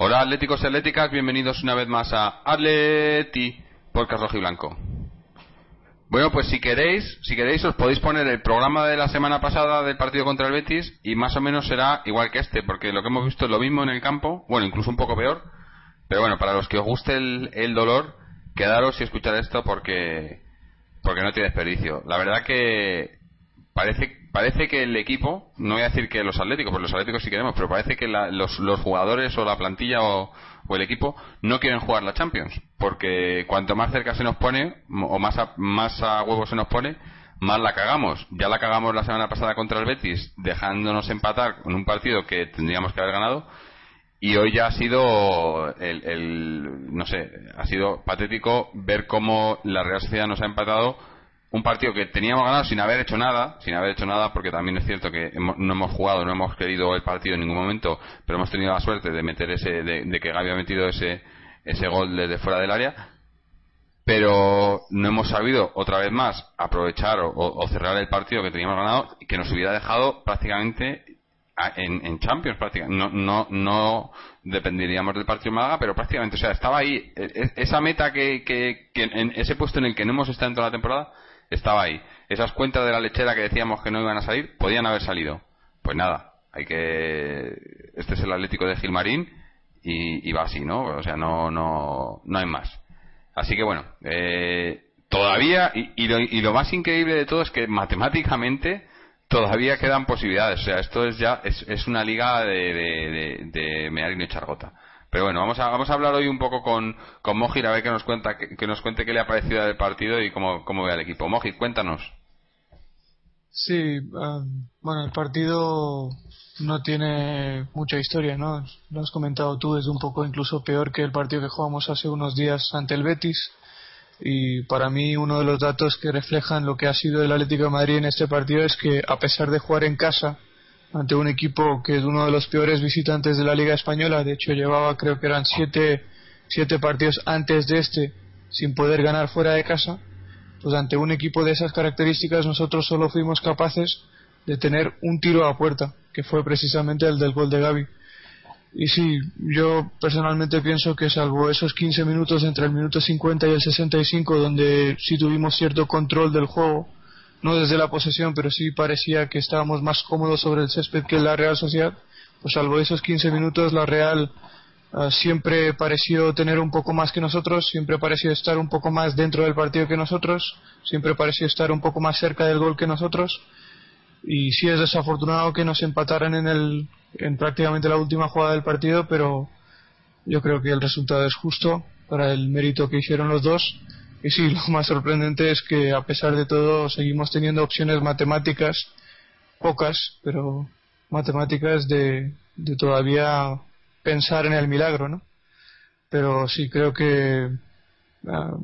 Hola atléticos y atléticas, bienvenidos una vez más a Atleti Podcast Rojo y Blanco. Bueno, pues si queréis, si queréis os podéis poner el programa de la semana pasada del partido contra el Betis y más o menos será igual que este, porque lo que hemos visto es lo mismo en el campo, bueno, incluso un poco peor, pero bueno, para los que os guste el, el dolor, quedaros y escuchar esto porque porque no tiene desperdicio. La verdad que parece parece que el equipo, no voy a decir que los atléticos, porque los atléticos sí queremos, pero parece que los, los, jugadores o la plantilla o, el equipo no quieren jugar la Champions, porque cuanto más cerca se nos pone, o más a, más a huevo se nos pone, más la cagamos. Ya la cagamos la semana pasada contra el Betis, dejándonos empatar con un partido que tendríamos que haber ganado, y hoy ya ha sido el, el no sé, ha sido patético ver cómo la Real Sociedad nos ha empatado un partido que teníamos ganado sin haber hecho nada, sin haber hecho nada, porque también es cierto que no hemos jugado, no hemos querido el partido en ningún momento, pero hemos tenido la suerte de meter ese, de, que Gaby ha metido ese, ese gol desde fuera del área, pero no hemos sabido otra vez más aprovechar o, cerrar el partido que teníamos ganado que nos hubiera dejado prácticamente en, Champions prácticamente no, no, no dependeríamos del partido de Málaga pero prácticamente o sea estaba ahí e, e, esa meta que, que, que en ese puesto en el que no hemos estado en toda la temporada estaba ahí. Esas cuentas de la lechera que decíamos que no iban a salir, podían haber salido. Pues nada, hay que. Este es el Atlético de Gilmarín y, va así, ¿no? O sea, no, no, no hay más. Así que bueno, eh, todavía, y, lo, más increíble de todo es que matemáticamente todavía quedan posibilidades. O sea, esto es ya, es, una liga de, de, de, y Chargota. Pero bueno, vamos a, vamos a hablar hoy un poco con, con Mojir a ver que nos, cuenta, que, nos cuente qué le ha parecido del partido y cómo, cómo ve al equipo. Mojir, cuéntanos. Sí, um, bueno, el partido no tiene mucha historia, ¿no? Lo has comentado tú, es un poco incluso peor que el partido que jugamos hace unos días ante el Betis. Y para mí uno de los datos que reflejan lo que ha sido el Atlético de Madrid en este partido es que a pesar de jugar en casa, ante un equipo que es uno de los peores visitantes de la Liga Española. De hecho, llevaba creo que eran siete, siete partidos antes de este sin poder ganar fuera de casa. Pues ante un equipo de esas características nosotros solo fuimos capaces de tener un tiro a puerta, que fue precisamente el del gol de Gaby. Y sí, yo personalmente pienso que salvo esos 15 minutos entre el minuto 50 y el 65 donde sí tuvimos cierto control del juego, no desde la posesión, pero sí parecía que estábamos más cómodos sobre el césped que la Real Sociedad. Pues salvo esos 15 minutos, la Real ah, siempre pareció tener un poco más que nosotros, siempre pareció estar un poco más dentro del partido que nosotros, siempre pareció estar un poco más cerca del gol que nosotros. Y sí es desafortunado que nos empataran en, el, en prácticamente la última jugada del partido, pero yo creo que el resultado es justo para el mérito que hicieron los dos y sí, lo más sorprendente es que a pesar de todo seguimos teniendo opciones matemáticas, pocas, pero matemáticas de, de todavía pensar en el milagro, ¿no? Pero sí creo que ah,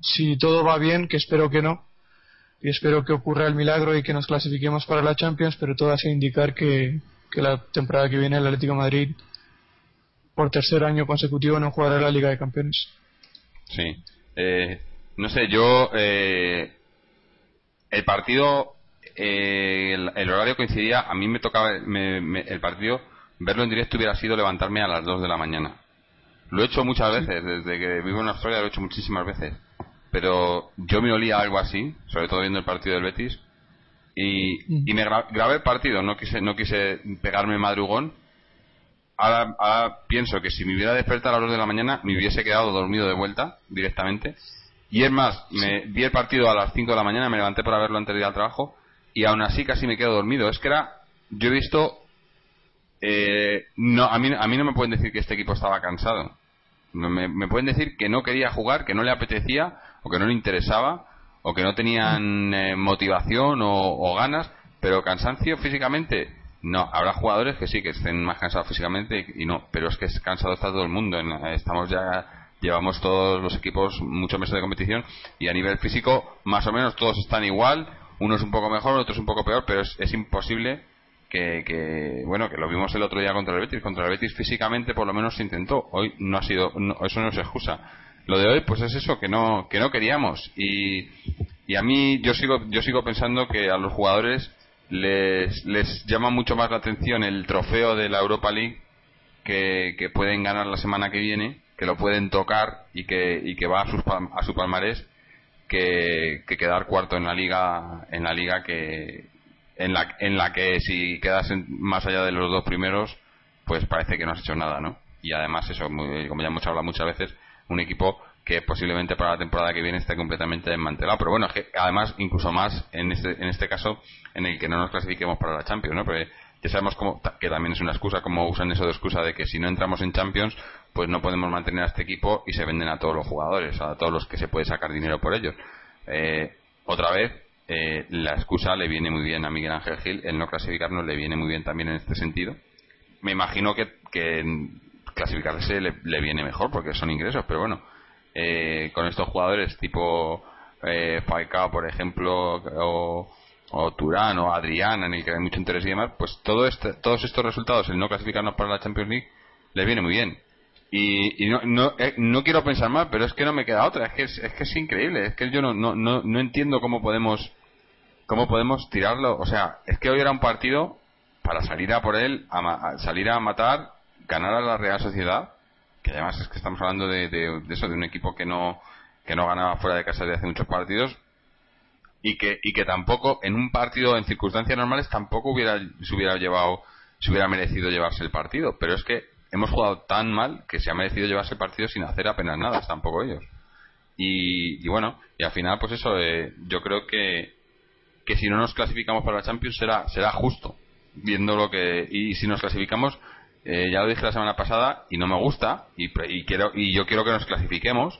si todo va bien, que espero que no, y espero que ocurra el milagro y que nos clasifiquemos para la Champions, pero todo hace indicar que, que la temporada que viene el Atlético Madrid por tercer año consecutivo no jugará la Liga de Campeones. Sí, eh, no sé, yo. Eh, el partido. Eh, el, horario coincidía. A mí me tocaba. el partido. Verlo en directo hubiera sido levantarme a las 2 de la mañana. Lo he hecho muchas veces. Desde que vivo en Australia lo he hecho muchísimas veces. Pero yo me olía algo así. Sobre todo viendo el partido del Betis. Y, y me grabé el partido. No quise, no quise pegarme madrugón ahora, pienso que si me hubiera despertado a las 2 de la mañana me hubiese quedado dormido de vuelta directamente. Y es más, me vi el partido a las 5 de la mañana, me levanté para verlo antes de ir al trabajo y aún así casi me quedo dormido. Es que era, yo he visto, eh, no, a mí, a mí no me pueden decir que este equipo estaba cansado. Me, pueden decir que no quería jugar, que no le apetecía o que no le interesaba o que no tenían eh, motivación o ganas, pero cansancio físicamente no, habrá jugadores que sí, que estén más cansados físicamente y no, pero es que es cansado está todo el mundo. Estamos ya, llevamos todos los equipos muchos meses de competición y a nivel físico más o menos todos están igual, uno es un poco mejor, otro es un poco peor, pero es, imposible que, bueno que lo vimos el otro día contra el Betis. Contra el Betis físicamente por lo menos se intentó. Hoy no ha sido eso no es excusa. Lo de hoy pues es eso que no que no queríamos. Y, y a mí yo sigo yo sigo pensando que a los jugadores les, les llama mucho más la atención el trofeo de la Europa League que, pueden ganar la semana que viene que lo pueden tocar y que, y que va a, sus, a su palmarés que, que, quedar cuarto en la liga en la liga que en la, en la que si quedas más allá de los dos primeros pues parece que no has hecho nada no y además eso como ya hemos hablado muchas veces un equipo que posiblemente para la temporada que viene esté completamente desmantelado pero bueno además incluso más en este en este caso en el que no nos clasifiquemos para la Champions no porque ya sabemos cómo, que también es una excusa, como usan eso de excusa de que si no entramos en Champions, pues no podemos mantener a este equipo y se venden a todos los jugadores, a todos los que se puede sacar dinero por ellos. Eh, otra vez, eh, la excusa le viene muy bien a Miguel Ángel Gil, el no clasificarnos le viene muy bien también en este sentido. Me imagino que, que clasificarse le, viene mejor porque son ingresos, pero bueno, eh, con estos jugadores tipo eh, Falcao, por ejemplo, o o Turán o Adrián en el que hay mucho interés y demás, pues todo este, todos estos resultados, el no clasificarnos para la Champions League, le viene muy bien. Y, no, no, eh, no, quiero pensar más, pero es que no me queda otra, es que es, que es increíble, es que yo no, no, no, no entiendo cómo podemos cómo podemos tirarlo, o sea, es que hoy era un partido para salir a por él, a, salir a matar, ganar a la Real Sociedad, que además es que estamos hablando de, de, eso, de un equipo que no que no ganaba fuera de casa desde hace muchos partidos, y que, y que tampoco en un partido en circunstancias normales tampoco hubiera, se hubiera llevado, se hubiera merecido llevarse el partido. Pero es que hemos jugado tan mal que se ha merecido llevarse el partido sin hacer apenas nada, tampoco ellos. Y, y bueno, y al final, pues eso, eh, yo creo que, que si no nos clasificamos para la Champions será, será justo, viendo lo que, y si nos clasificamos, eh, ya lo dije la semana pasada y no me gusta y, quiero y yo quiero que nos clasifiquemos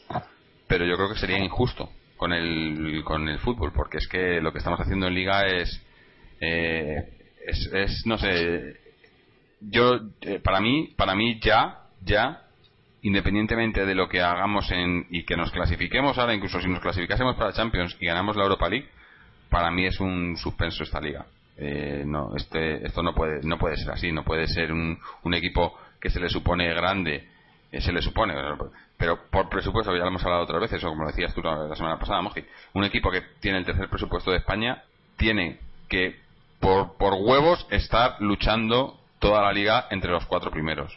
pero yo creo que sería injusto con el, con el fútbol, porque es que lo que estamos haciendo en liga es, eh, es, no sé, yo, eh, para mí, para mí ya, ya, independientemente de lo que hagamos en, y que nos clasifiquemos ahora, incluso si nos clasificásemos para Champions y ganamos la Europa League, para mí es un suspenso esta liga. Eh, no, este, esto no puede, no puede ser así, no puede ser un, un equipo que se le supone grande, se le supone, pero por presupuesto, ya lo hemos hablado otras veces, o como decías tú la semana pasada, Moji, un equipo que tiene el tercer presupuesto de España tiene que, por, por huevos, estar luchando toda la liga entre los cuatro primeros.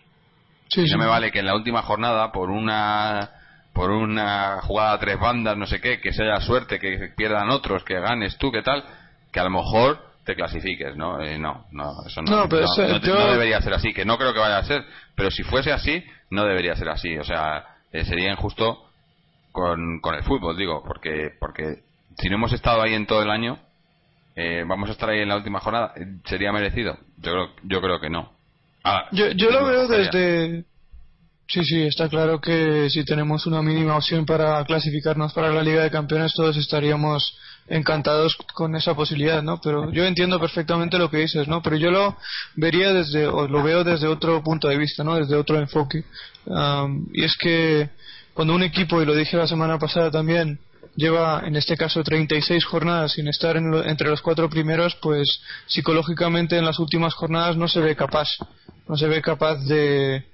Sí, no me vale que en la última jornada, por una por una jugada a tres bandas, no sé qué, que sea suerte, que pierdan otros, que ganes tú, qué tal, que a lo mejor te clasifiques, ¿no? Eh, no, no, eso no, no, debería ser así, que no creo que vaya a ser, pero si fuese así, no debería ser así, o sea, eh, sería injusto con, con el fútbol, digo, porque, porque si no hemos estado ahí en todo el año, eh, vamos a estar ahí en la última jornada, eh, ¿sería merecido? Yo creo, yo creo que no. Ah, yo, yo lo veo desde... Sí, sí, está claro que si tenemos una mínima opción para clasificarnos para la Liga de Campeones, todos estaríamos encantados con esa posibilidad, ¿no? Pero yo entiendo perfectamente lo que dices, ¿no? Pero yo lo vería desde, o lo veo desde otro punto de vista, ¿no? Desde otro enfoque y es que cuando un equipo, y lo dije la semana pasada también, lleva en este caso 36 jornadas sin estar entre los cuatro primeros, pues psicológicamente en las últimas jornadas no se ve capaz, no se ve capaz de,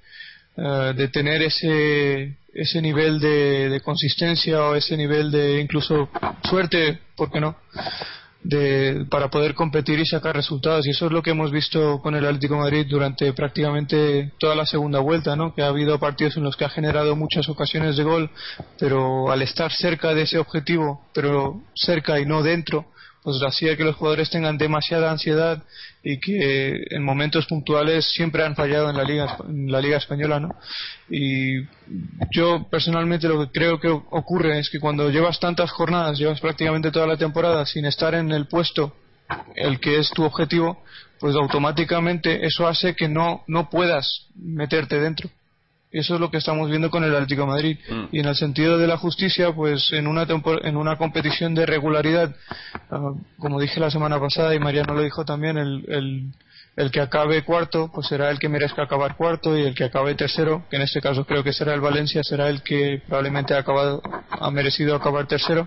eh, de tener ese, ese nivel de, consistencia o ese nivel de incluso suerte, ¿por qué no? de, para poder competir y sacar resultados. Y eso es lo que hemos visto con el Atlético Madrid durante prácticamente toda la segunda vuelta, ¿no? que ha habido partidos en los que ha generado muchas ocasiones de gol, pero al estar cerca de ese objetivo, pero cerca y no dentro, pues hacía que los jugadores tengan demasiada ansiedad y que en momentos puntuales siempre han fallado en la liga en la liga española no y yo personalmente lo que creo que ocurre es que cuando llevas tantas jornadas llevas prácticamente toda la temporada sin estar en el puesto el que es tu objetivo pues automáticamente eso hace que no no puedas meterte dentro eso es lo que estamos viendo con el Atlético Madrid. Mm. Y en el sentido de la justicia, pues en una, en una competición de regularidad, ah, como dije la semana pasada y Mariano lo dijo también, el, el, el, que acabe cuarto, pues será el que merezca acabar cuarto y el que acabe tercero, que en este caso creo que será el Valencia, será el que probablemente ha, acabado, ha merecido acabar tercero.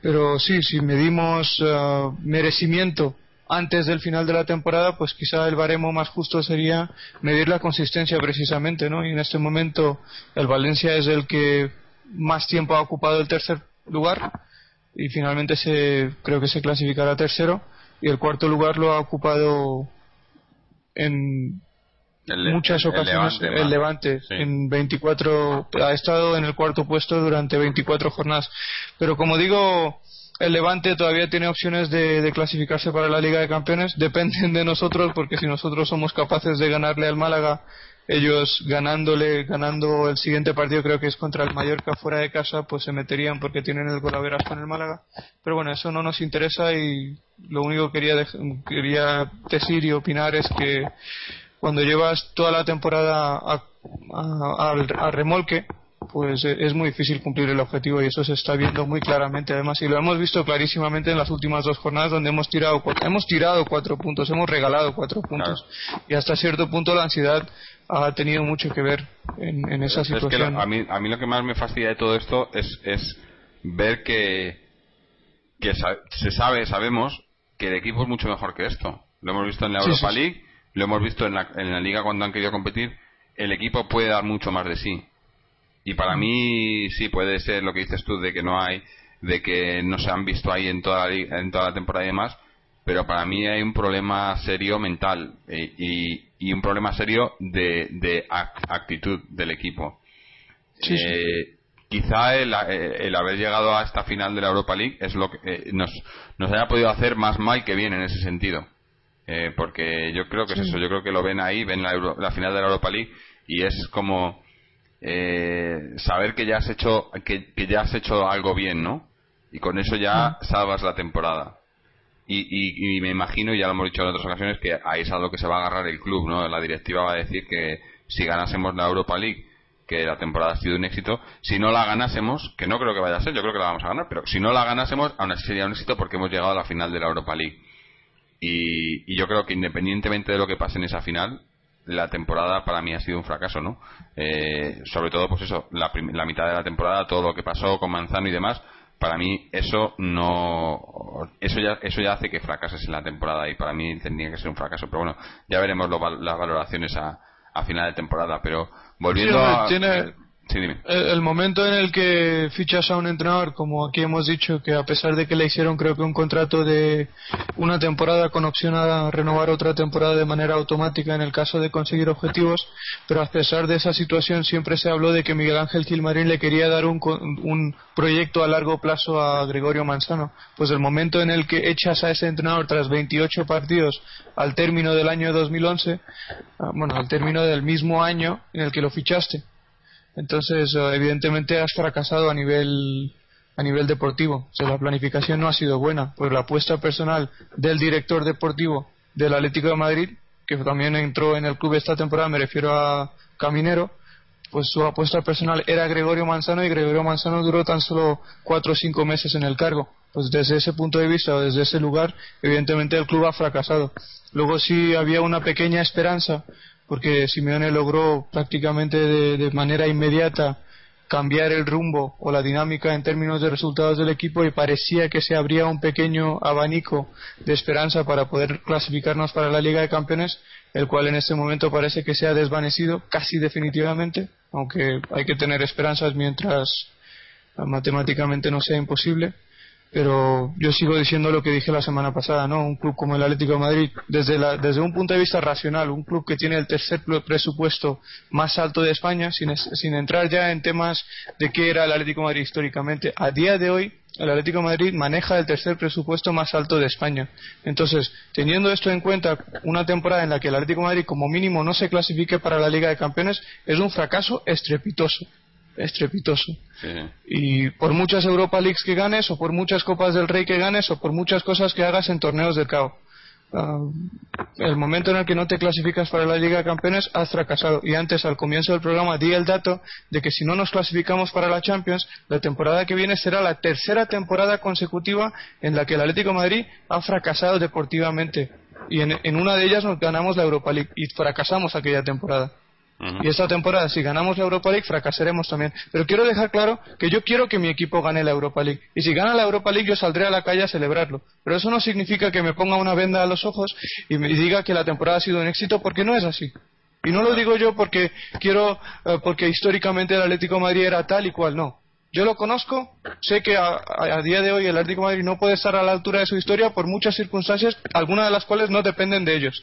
Pero sí, si medimos uh, merecimiento antes del final de la temporada, pues quizá el baremo más justo sería medir la consistencia precisamente, ¿no? Y en este momento el Valencia es el que más tiempo ha ocupado el tercer lugar y finalmente se creo que se clasificará tercero. Y el cuarto lugar lo ha ocupado en muchas ocasiones el Levante, en 24 ha estado en el cuarto puesto durante 24 jornadas. Pero como digo el Levante todavía tiene opciones de, clasificarse para la Liga de Campeones. Dependen de nosotros porque si nosotros somos capaces de ganarle al Málaga ellos ganándole ganando el siguiente partido creo que es contra el Mallorca fuera de casa pues se meterían porque tienen el golaveras con el Málaga. Pero bueno eso no nos interesa y lo único que quería, quería decir y opinar es que cuando llevas toda la temporada a, remolque, pues e, es muy difícil cumplir el objetivo y eso se está viendo muy claramente. Además y lo hemos visto clarísimamente en las últimas dos jornadas donde hemos tirado hemos tirado cuatro puntos hemos regalado cuatro puntos y hasta cierto punto la ansiedad ha tenido mucho que ver en, esa situación. a, mí, a mí lo que más me fastidia de todo esto es, es ver que que se sabe sabemos que el equipo es mucho mejor que esto. Lo hemos visto en la Europa League lo hemos visto en la, en la liga cuando han querido competir, el equipo puede dar mucho más de sí. Y para mí sí puede ser lo que dices tú de que no hay, de que no se han visto ahí en toda la, en toda la temporada y demás, pero para mí hay un problema serio mental eh, y, un problema serio de, de actitud del equipo. Eh, quizá el, el, haber llegado a esta final de la Europa League es lo que eh, nos, nos haya podido hacer más mal que bien en ese sentido. Eh, porque yo creo que es eso, yo creo que lo ven ahí, ven la, final de la Europa League y es como eh, saber que ya has hecho que, ya has hecho algo bien, ¿no? Y con eso ya salvas la temporada. Y, y, me imagino, y ya lo hemos dicho en otras ocasiones, que ahí es algo que se va a agarrar el club, ¿no? La directiva va a decir que si ganásemos la Europa League, que la temporada ha sido un éxito, si no la ganásemos, que no creo que vaya a ser, yo creo que la vamos a ganar, pero si no la ganásemos, aún así sería un éxito porque hemos llegado a la final de la Europa League. Y, yo creo que independientemente de lo que pase en esa final, la temporada para mí ha sido un fracaso, ¿no? Eh, sobre todo, pues eso, la, mitad de la temporada, todo lo que pasó con Manzano y demás, para mí eso no eso ya eso ya hace que fracases en la temporada y para mí tendría que ser un fracaso pero bueno ya veremos las valoraciones a, a final de temporada pero volviendo a el, momento en el que fichas a un entrenador, como aquí hemos dicho, que a pesar de que le hicieron creo que un contrato de una temporada con opción a renovar otra temporada de manera automática en el caso de conseguir objetivos, pero a pesar de esa situación siempre se habló de que Miguel Ángel Gilmarín le quería dar un, un proyecto a largo plazo a Gregorio Manzano. Pues el momento en el que echas a ese entrenador tras 28 partidos al término del año 2011, ah, bueno, al término del mismo año en el que lo fichaste, entonces, eh, evidentemente has fracasado a nivel a nivel deportivo. O la planificación no ha sido buena, pues la apuesta personal del director deportivo del Atlético de Madrid, que también entró en el club esta temporada, me refiero a Caminero, pues su apuesta personal era Gregorio Manzano y Gregorio Manzano duró tan solo cuatro o cinco meses en el cargo. Pues desde ese punto de vista, desde ese lugar, evidentemente el club ha fracasado. Luego sí había una pequeña esperanza porque Simeone logró prácticamente de, manera inmediata cambiar el rumbo o la dinámica en términos de resultados del equipo y parecía que se abría un pequeño abanico de esperanza para poder clasificarnos para la Liga de Campeones, el cual en este momento parece que se ha desvanecido casi definitivamente, aunque hay que tener esperanzas mientras matemáticamente no sea imposible pero yo sigo diciendo lo que dije la semana pasada, ¿no? Un club como el Atlético de Madrid, desde, la, desde un punto de vista racional, un club que tiene el tercer presupuesto más alto de España, sin, entrar ya en temas de qué era el Atlético de Madrid históricamente, a día de hoy el Atlético de Madrid maneja el tercer presupuesto más alto de España. Entonces, teniendo esto en cuenta, una temporada en la que el Atlético de Madrid como mínimo no se clasifique para la Liga de Campeones es un fracaso estrepitoso estrepitoso. Y por muchas Europa Leagues que ganes, o por muchas Copas del Rey que ganes, o por muchas cosas que hagas en torneos del CAO. Ah, el momento en el que no te clasificas para la Liga de Campeones has fracasado. Y antes, al comienzo del programa, di el dato de que si no nos clasificamos para la Champions, la temporada que viene será la tercera temporada consecutiva en la que el Atlético de Madrid ha fracasado deportivamente. Y en, en una de ellas nos ganamos la Europa League y fracasamos aquella temporada. Y esta temporada, si ganamos la Europa League, fracasaremos también. Pero quiero dejar claro que yo quiero que mi equipo gane la Europa League. Y si gana la Europa League, yo saldré a la calle a celebrarlo. Pero eso no significa que me ponga una venda a los ojos y me diga que la temporada ha sido un éxito, porque no es así. Y no lo digo yo porque quiero, eh, porque históricamente el Atlético Madrid era tal y cual, no. Yo lo conozco, sé que a, día de hoy el Atlético Madrid no puede estar a la altura de su historia por muchas circunstancias, algunas de las cuales no dependen de ellos.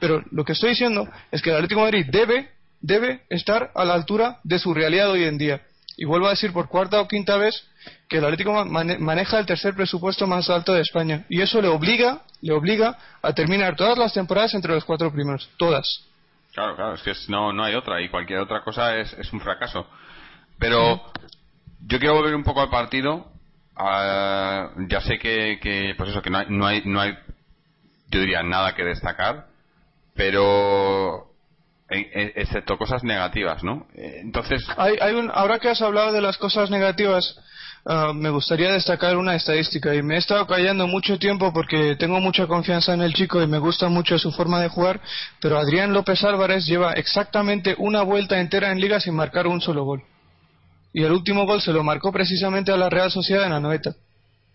Pero lo que estoy diciendo es que el Atlético Madrid debe debe estar a la altura de su realidad hoy en día. Y vuelvo a decir por cuarta o quinta vez que el Atlético maneja el tercer presupuesto más alto de España y eso le obliga, le obliga a terminar todas las temporadas entre los cuatro primeros, todas. Claro, claro, es que no, no hay otra y cualquier otra cosa es, es un fracaso. Pero yo quiero volver un poco al partido. Ah, ya sé que, que, pues eso, que no hay, no hay, no hay, yo diría nada que destacar, pero excepto cosas negativas, ¿no? Eh, entonces. Hay, hay un, ahora que has hablado de las cosas negativas, ah, me gustaría destacar una estadística y me he estado callando mucho tiempo porque tengo mucha confianza en el chico y me gusta mucho su forma de jugar, pero Adrián López Álvarez lleva exactamente una vuelta entera en liga sin marcar un solo gol. Y el último gol se lo marcó precisamente a la Real Sociedad en la noeta.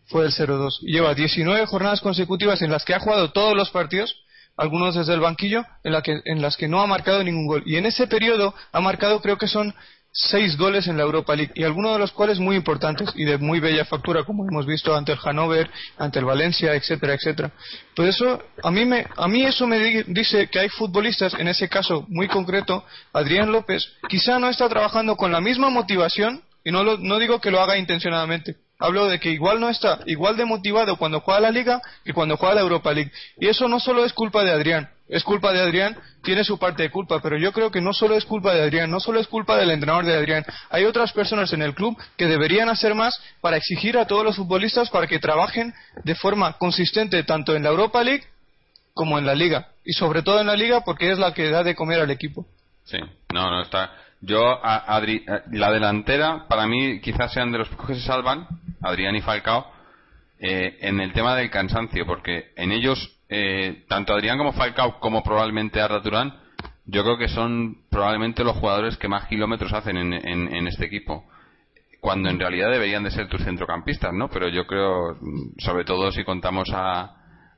Fue el 0-2. Lleva 19 jornadas consecutivas en las que ha jugado todos los partidos algunos desde el banquillo, en, la que, en las que no ha marcado ningún gol. Y en ese periodo ha marcado, creo que son seis goles en la Europa League, y algunos de los cuales muy importantes y de muy bella factura, como hemos visto ante el Hannover, ante el Valencia, etcétera, etcétera. Por eso, a mí, me, a mí eso me dice que hay futbolistas, en ese caso muy concreto, Adrián López, quizá no está trabajando con la misma motivación, y no, no digo que lo haga intencionadamente, Hablo de que igual no está igual de motivado cuando juega la Liga que cuando juega la Europa League. Y eso no solo es culpa de Adrián, es culpa de Adrián, tiene su parte de culpa, pero yo creo que no solo es culpa de Adrián, no solo es culpa del entrenador de Adrián. Hay otras personas en el club que deberían hacer más para exigir a todos los futbolistas para que trabajen de forma consistente tanto en la Europa League como en la Liga. Y sobre todo en la Liga porque es la que da de comer al equipo. Sí, no, no está. Yo, Adri, eh, la delantera, para mí, quizás sean de los que se salvan, Adrián y Falcao, eh, en el tema del cansancio, porque en ellos, eh, tanto Adrián como Falcao, como probablemente Arda Turán, yo creo que son probablemente los jugadores que más kilómetros hacen en, en, este equipo cuando en realidad deberían de ser tus centrocampistas, ¿no? Pero yo creo, sobre todo si contamos a,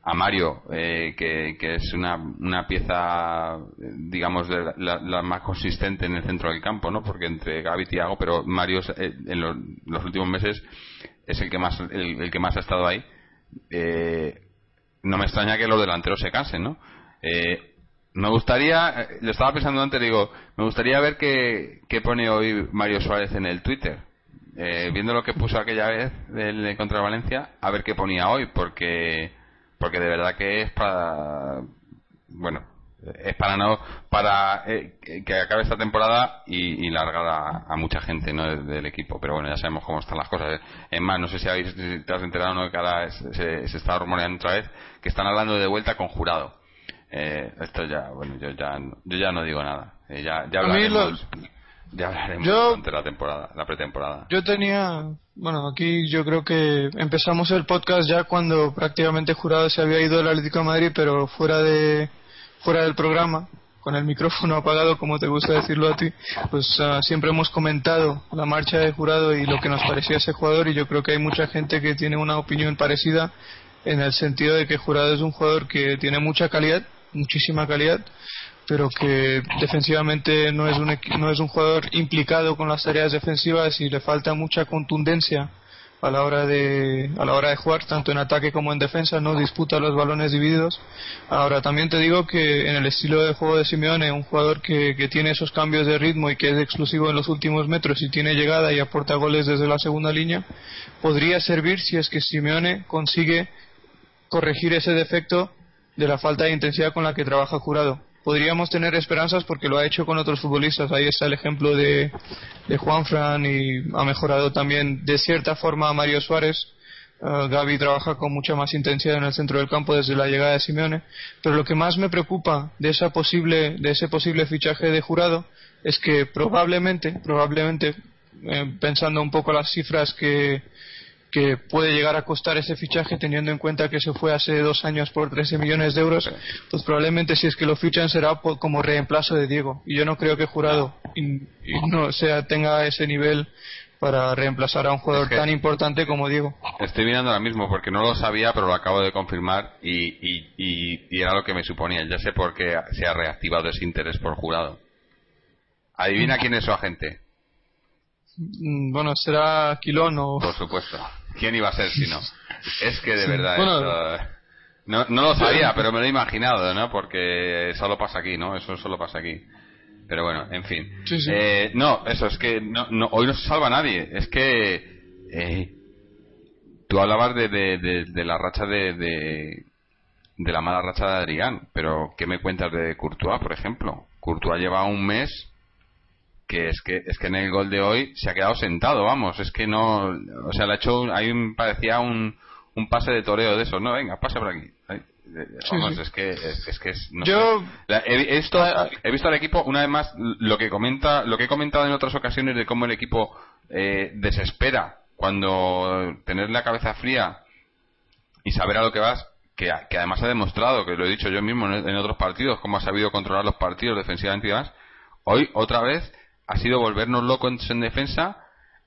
a Mario, eh, que, es una, una pieza, digamos, de la, más consistente en el centro del campo, ¿no? Porque entre Gaby y Thiago, pero Mario eh, en los, últimos meses es el que más, el, que más ha estado ahí. Eh, no me extraña que los delanteros se cansen, ¿no? me gustaría, lo estaba pensando antes, digo, me gustaría ver qué, qué pone hoy Mario Suárez en el Twitter. viendo lo que puso aquella vez del, contra Valencia, a ver qué ponía hoy, porque porque de verdad que es para bueno es para no para eh, que acabe esta temporada y, largar a, mucha gente no del, equipo. Pero bueno ya sabemos cómo están las cosas. Es más no sé si, habéis, te has enterado no que ahora se, está rumoreando otra vez que están hablando de vuelta con jurado. Eh, esto ya bueno yo ya yo ya no digo nada. Eh, ya ya hablaremos ya hablaremos durante la temporada la pretemporada. yo tenía bueno, aquí yo creo que empezamos el podcast ya cuando prácticamente jurado se había ido el Atlético de Madrid, pero fuera de fuera del programa, con el micrófono apagado, como te gusta decirlo a ti, pues ah, siempre hemos comentado la marcha de jurado y lo que nos parecía ese jugador y yo creo que hay mucha gente que tiene una opinión parecida en el sentido de que jurado es un jugador que tiene mucha calidad, muchísima calidad, pero que defensivamente no es un no es un jugador implicado con las tareas defensivas y le falta mucha contundencia a la hora de a la hora de jugar tanto en ataque como en defensa no disputa los balones divididos. Ahora también te digo que en el estilo de juego de Simeone un jugador que, que tiene esos cambios de ritmo y que es exclusivo en los últimos metros y tiene llegada y aporta goles desde la segunda línea podría servir si es que Simeone consigue corregir ese defecto de la falta de intensidad con la que trabaja Jurado podríamos tener esperanzas porque lo ha hecho con otros futbolistas. Ahí está el ejemplo de, de Juan Fran y ha mejorado también de cierta forma a Mario Suárez. Uh, Gaby trabaja con mucha más intensidad en el centro del campo desde la llegada de Simeone. Pero lo que más me preocupa de, esa posible, de ese posible fichaje de jurado es que probablemente, probablemente, eh, pensando un poco las cifras que, que puede llegar a costar ese fichaje teniendo en cuenta que se fue hace dos años por 13 millones de euros, pues probablemente si es que lo fichan será como reemplazo de Diego. Y yo no creo que Jurado y, no sea tenga ese nivel para reemplazar a un jugador tan importante como Diego. Estoy mirando ahora mismo porque no lo sabía, pero lo acabo de confirmar y, y, y era lo que me suponía. Ya sé por qué se ha reactivado ese interés por Jurado. Adivina quién es su agente. Mm, bueno, será Quilón o... Por supuesto. ¿Quién iba a ser si no? Es que de verdad... no, no lo sabía, pero me lo he imaginado, ¿no? Porque solo pasa aquí, ¿no? Eso solo pasa aquí. Pero bueno, en fin. Eh, no, eso es que no, no, hoy no se salva nadie. Es que eh, tú hablabas de, de, de, la racha de, de, de la mala racha de Adrián, pero ¿qué me cuentas de Courtois, por ejemplo? Courtois lleva un mes que es que es que en el gol de hoy se ha quedado sentado, vamos, es que no, o sea, le ha hecho, hay un, parecía un, un pase de toreo de eso, no, venga, pasa por aquí. Vamos, es que es, que es, yo he, visto, he visto al equipo una vez más lo que comenta lo que he comentado en otras ocasiones de cómo el equipo eh, desespera cuando tener la cabeza fría y saber a lo que vas que, que además ha demostrado que lo he dicho yo mismo en, en otros partidos cómo ha sabido controlar los partidos defensivamente y demás hoy otra vez ha sido volvernos locos en defensa,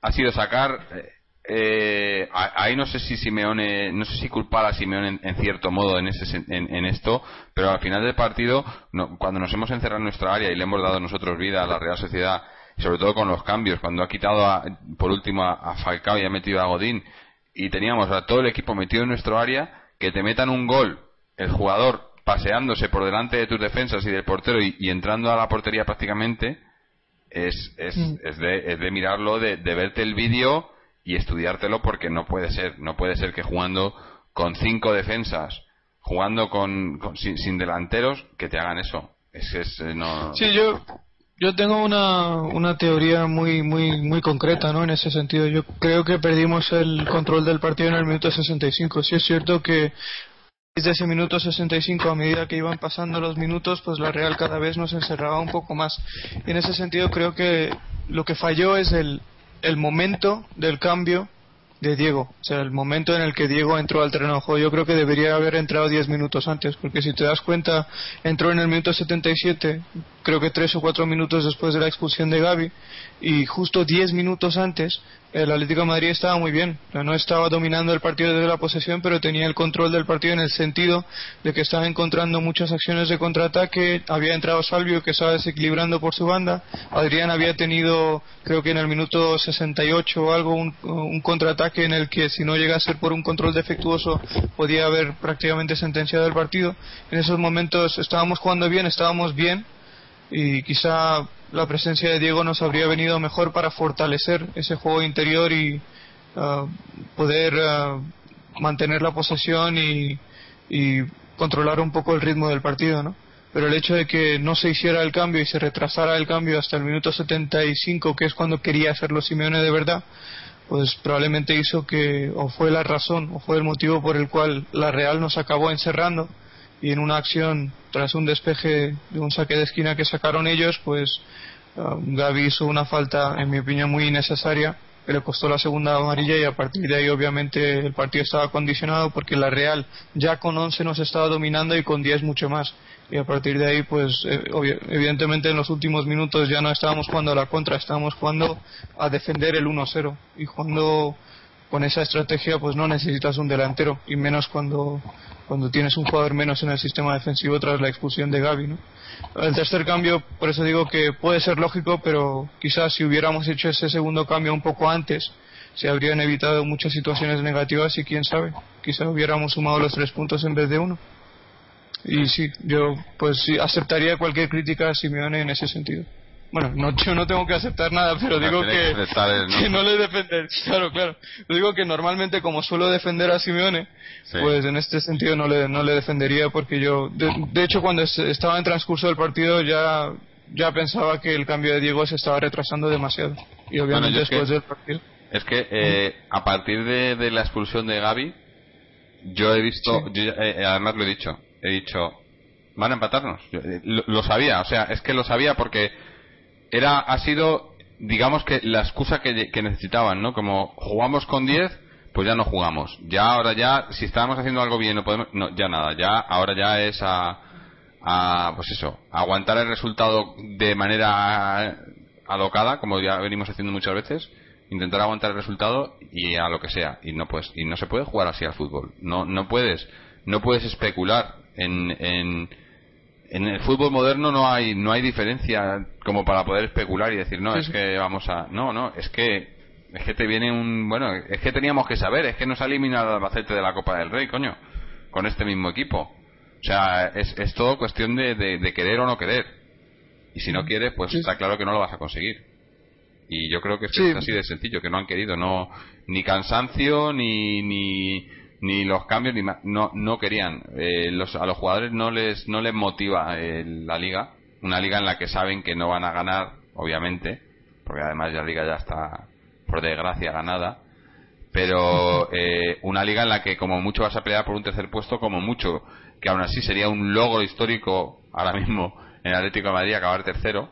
ha sido sacar. Eh, eh ahí no sé si Simeone, no sé si culpar a Simeone en, cierto modo en, ese, en, esto, pero al final del partido, cuando nos hemos encerrado en nuestra área y le hemos dado nosotros vida a la Real Sociedad, sobre todo con los cambios, cuando ha quitado por último a, Falcao y ha metido a Godín, y teníamos a todo el equipo metido en nuestro área, que te metan un gol, el jugador paseándose por delante de tus defensas y del portero y entrando a la portería prácticamente, es, es, mm. es, de, es de mirarlo, de, de verte el vídeo y estudiártelo porque no puede ser, no puede ser que jugando con cinco defensas, jugando con, sin, delanteros, que te hagan eso. Es, es, eh, no... Sí, yo, yo tengo una, una teoría muy, muy, muy concreta, ¿no? En ese sentido, yo creo que perdimos el control del partido en el minuto 65. Sí es cierto que desde ese minuto 65, a medida que iban pasando los minutos, pues la Real cada vez nos encerraba un poco más. Y en ese sentido creo que lo que falló es el, el momento del cambio de Diego. O sea, el momento en el que Diego entró al terreno de. Yo creo que debería haber entrado 10 minutos antes, porque si te das cuenta, entró en el minuto 77, creo que 3 o 4 minutos después de la expulsión de Gaby, y justo 10 minutos antes el Atlético Madrid estaba muy bien. No estaba dominando el partido desde la posesión, pero tenía el control del partido en el sentido de que estaba encontrando muchas acciones de contraataque. Había entrado Salvio, que estaba desequilibrando por su banda. Adrián había tenido, creo que en el minuto 68 o algo, un, un contraataque en el que si no llega a ser por un control defectuoso podía haber prácticamente sentenciado el partido. En esos momentos estábamos jugando bien, estábamos bien y quizá la presencia de Diego nos habría venido mejor para fortalecer ese juego interior y uh, poder uh, mantener la posesión y, y, controlar un poco el ritmo del partido, ¿no? Pero el hecho de que no se hiciera el cambio y se retrasara el cambio hasta el minuto 75, que es cuando quería hacerlo Simeone de verdad, pues probablemente hizo que, o fue la razón, o fue el motivo por el cual la Real nos acabó encerrando y en una acción tras un despeje de un saque de esquina que sacaron ellos pues um, Gaby hizo una falta en mi opinión muy innecesaria que le costó la segunda amarilla y a partir de ahí obviamente el partido estaba condicionado porque la Real ya con 11 nos estaba dominando y con 10 mucho más. Y a partir de ahí pues eh, evidentemente en los últimos minutos ya no estábamos jugando a la contra estábamos jugando a defender el 1-0 y jugando con esa estrategia pues no necesitas un delantero y menos cuando cuando tienes un jugador menos en el sistema defensivo tras la expulsión de Gaby. ¿no? El tercer cambio, por eso digo que puede ser lógico, pero quizás si hubiéramos hecho ese segundo cambio un poco antes, se habrían evitado muchas situaciones negativas y quién sabe, quizás hubiéramos sumado los tres puntos en vez de uno. Y sí, yo pues sí, aceptaría cualquier crítica a Simeone en ese sentido bueno, no, yo no tengo que aceptar nada, pero digo que, ¿no? le defender, claro, claro. digo que normalmente como suelo defender a Simeone, pues en este sentido no le, no le defendería porque yo, de, hecho cuando estaba en transcurso del partido ya, ya pensaba que el cambio de Diego se estaba retrasando demasiado. Y obviamente después del partido. Es que eh, a partir de, la expulsión de Gaby, yo he visto, eh, además lo he dicho, he dicho, van a empatarnos. Eh, lo, sabía, o sea, es que lo sabía porque era ha sido digamos que la excusa que, necesitaban no como jugamos con 10 pues ya no jugamos. Ya ahora ya, si estábamos haciendo algo bien, no podemos, no, ya nada, ya ahora ya es a, a pues eso, aguantar el resultado de manera alocada, como ya venimos haciendo muchas veces, intentar aguantar el resultado y a lo que sea, y no pues, y no se puede jugar así al fútbol. No, no puedes, no puedes especular en, en en el fútbol moderno no hay no hay diferencia como para poder especular y decir no es que vamos a no no es que es que te viene un bueno es que teníamos que saber es que nos ha eliminado el Albacete de la Copa del Rey coño con este mismo equipo o sea es, es todo cuestión de, de, querer o no querer. Y si no quieres pues está claro que no lo vas a conseguir. Y yo creo que es así de sencillo que no han querido no ni cansancio ni ni ni los cambios ni no no querían. Eh, los, a los jugadores no les no les motiva eh, la liga. Una liga en la que saben que no van a ganar obviamente porque además la liga ya está por desgracia ganada. Pero eh, una liga en la que como mucho vas a pelear por un tercer puesto como mucho que aún así sería un logro histórico ahora mismo en Atlético de Madrid acabar tercero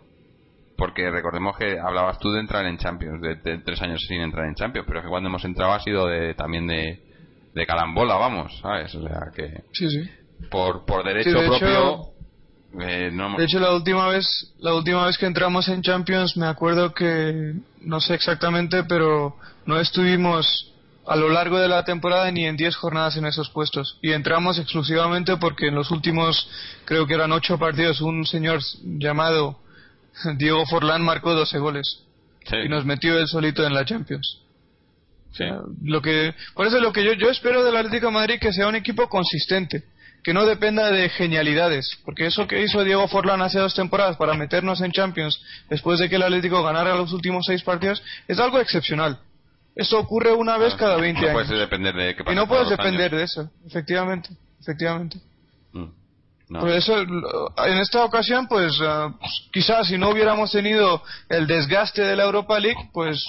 porque recordemos que hablabas tú de entrar en Champions de, de, tres años sin entrar en Champions pero que cuando hemos entrado ha sido de, también de de calambola, vamos, ¿sabes? O sea que. Sí, sí. Por, por derecho propio. Eh, de hecho, la última vez, la última vez que entramos en Champions, me acuerdo que no sé exactamente, pero no estuvimos a lo largo de la temporada ni en 10 jornadas en esos puestos. Y entramos exclusivamente porque en los últimos, creo que eran 8 partidos, un señor llamado Diego Forlán marcó 12 goles. Y nos metió él solito en la Champions. Lo que, por eso lo que yo, yo espero del Atlético de Madrid que sea un equipo consistente, que no dependa de genialidades, porque eso que hizo Diego Forlán hace dos temporadas para meternos en Champions después de que el Atlético ganara los últimos seis partidos es algo excepcional. Eso ocurre una vez cada 20 no Puedes depender de y no puedes depender de eso, efectivamente, efectivamente. Mm, por eso, en esta ocasión, pues, uh, quizás si no hubiéramos tenido el desgaste de la Europa League, pues,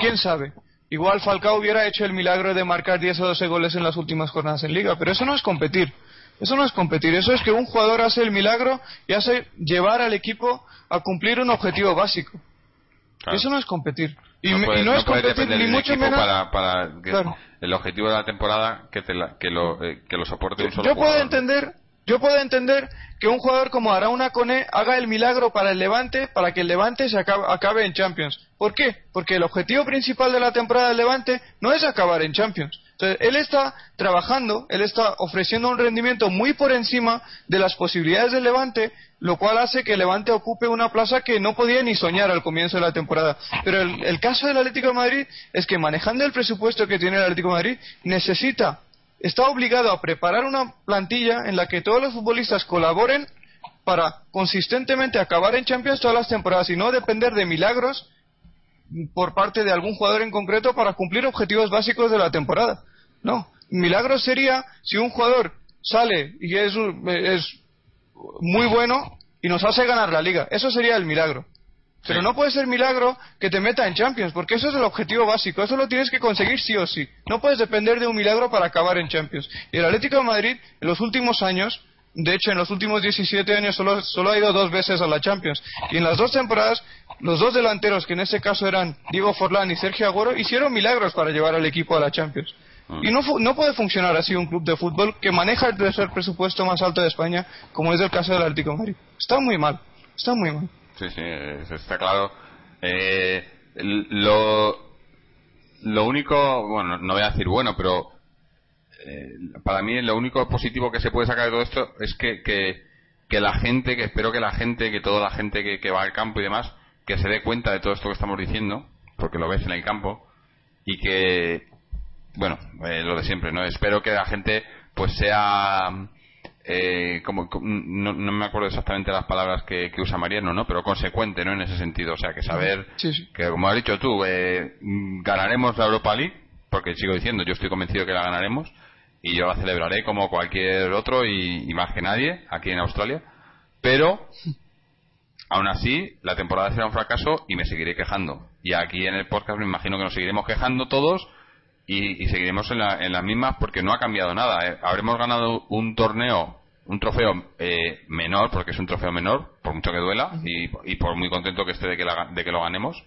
quién sabe Igual Falcao hubiera hecho el milagro de marcar 10 o 12 goles en las últimas jornadas en liga, pero eso no es competir. Eso no es competir, eso es que un jugador hace el milagro y hace llevar al equipo a cumplir un objetivo básico. Eso no es competir. Y no, es competir ni mucho menos para, el objetivo de la temporada que, que, lo, eh, que lo soporte un solo Yo puedo entender yo puedo entender que un jugador como Arauna Cone haga el milagro para el Levante, para que el Levante se acabe, en Champions. ¿Por qué? Porque el objetivo principal de la temporada del Levante no es acabar en Champions. Entonces, él está trabajando, él está ofreciendo un rendimiento muy por encima de las posibilidades del Levante, lo cual hace que el Levante ocupe una plaza que no podía ni soñar al comienzo de la temporada. Pero el, el caso del Atlético de Madrid es que manejando el presupuesto que tiene el Atlético de Madrid, necesita está obligado a preparar una plantilla en la que todos los futbolistas colaboren para consistentemente acabar en Champions todas las temporadas y no depender de milagros por parte de algún jugador en concreto para cumplir objetivos básicos de la temporada. No, milagro sería si un jugador sale y es, es muy bueno y nos hace ganar la liga. Eso sería el milagro. Pero no puede ser milagro que te meta en Champions, porque eso es el objetivo básico. Eso lo tienes que conseguir sí o sí. No puedes depender de un milagro para acabar en Champions. Y el Atlético de Madrid, en los últimos años, de hecho, en los últimos 17 años solo, solo ha ido dos veces a la Champions. Y en las dos temporadas, los dos delanteros, que en ese caso eran Diego Forlán y Sergio Agüero, hicieron milagros para llevar al equipo a la Champions. Ah. Y no, no puede funcionar así un club de fútbol que maneja el tercer presupuesto más alto de España, como es el caso del Atlético de Madrid. Está muy mal. Está muy mal. Sí, sí, está claro. Eh, lo, lo único, bueno, no voy a decir bueno, pero eh, para mí lo único positivo que se puede sacar de todo esto es que, que, la gente, que espero que la gente, que toda la gente que, que va al campo y demás, que se dé cuenta de todo esto que estamos diciendo, porque lo ves en el campo, y que, bueno, eh, lo de siempre, ¿no? Espero que la gente pues sea eh, como, no, me acuerdo exactamente las palabras que, usa Mariano, ¿no? Pero consecuente, ¿no? En ese sentido, o sea, que saber que, como has dicho tú, eh, ganaremos la Europa League, porque sigo diciendo, yo estoy convencido que la ganaremos y yo la celebraré como cualquier otro y, más que nadie aquí en Australia, pero aún así la temporada será un fracaso y me seguiré quejando. Y aquí en el podcast me imagino que nos seguiremos quejando todos y, seguiremos en, la, en las mismas porque no ha cambiado nada. ¿eh? Habremos ganado un torneo, un trofeo eh, menor, porque es un trofeo menor, por mucho que duela, y, por muy contento que esté de que, de que lo ganemos,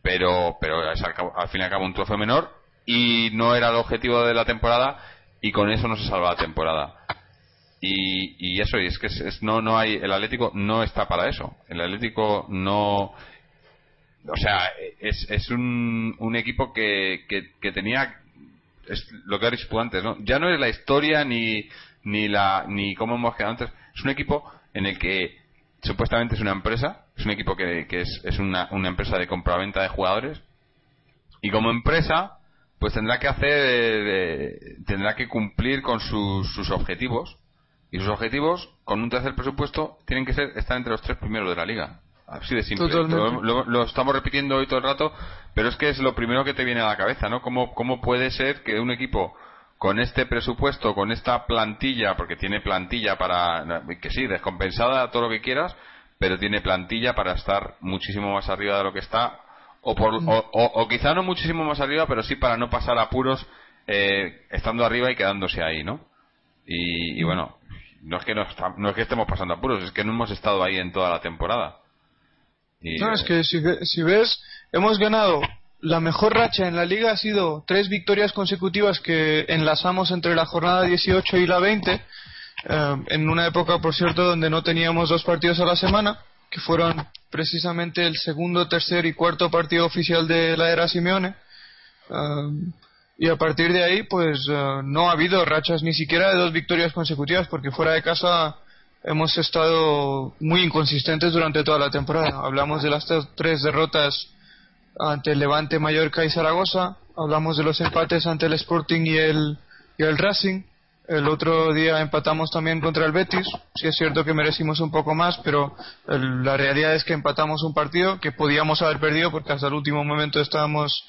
pero, pero al, fin y al cabo un trofeo menor y no era el objetivo de la temporada y con eso no se salva la temporada. Y, y eso, y es que no, no hay, el Atlético no está para eso. El Atlético no, o sea, es, es un, un equipo que, que, tenía, es lo que has dicho tú antes, ¿no? Ya no es la historia ni, ni la, ni cómo hemos quedado antes. Es un equipo en el que supuestamente es una empresa, es un equipo que, que es, es una, una empresa de compraventa de jugadores y como empresa pues tendrá que hacer tendrá que cumplir con sus, sus objetivos y sus objetivos con un tercer presupuesto tienen que ser estar entre los tres primeros de la liga. Así de simple. Lo, estamos repitiendo hoy todo el rato pero es que es lo primero que te viene a la cabeza no cómo, cómo puede ser que un equipo con este presupuesto con esta plantilla porque tiene plantilla para que sí descompensada todo lo que quieras pero tiene plantilla para estar muchísimo más arriba de lo que está o, por, mm. o, quizá no muchísimo más arriba, pero sí para no pasar apuros eh, estando arriba y quedándose ahí, ¿no? Y, bueno, no es, que no, es que estemos pasando apuros, es que no hemos estado ahí en toda la temporada. no, es que si, si ves, hemos ganado la mejor racha en la liga ha sido tres victorias consecutivas que enlazamos entre la jornada 18 y la 20, eh, en una época, por cierto, donde no teníamos dos partidos a la semana que fueron precisamente el segundo, tercer y cuarto partido oficial de la era Simeone. Um, y a partir de ahí, pues uh, no ha habido rachas ni siquiera de dos victorias consecutivas, porque fuera de casa hemos estado muy inconsistentes durante toda la temporada. Hablamos de las tres derrotas ante el Levante, Mallorca y Zaragoza. Hablamos de los empates ante el Sporting y el, y el Racing. El otro día empatamos también contra el Betis. Sí es cierto que merecimos un poco más, pero la realidad es que empatamos un partido que podíamos haber perdido porque hasta el último momento estábamos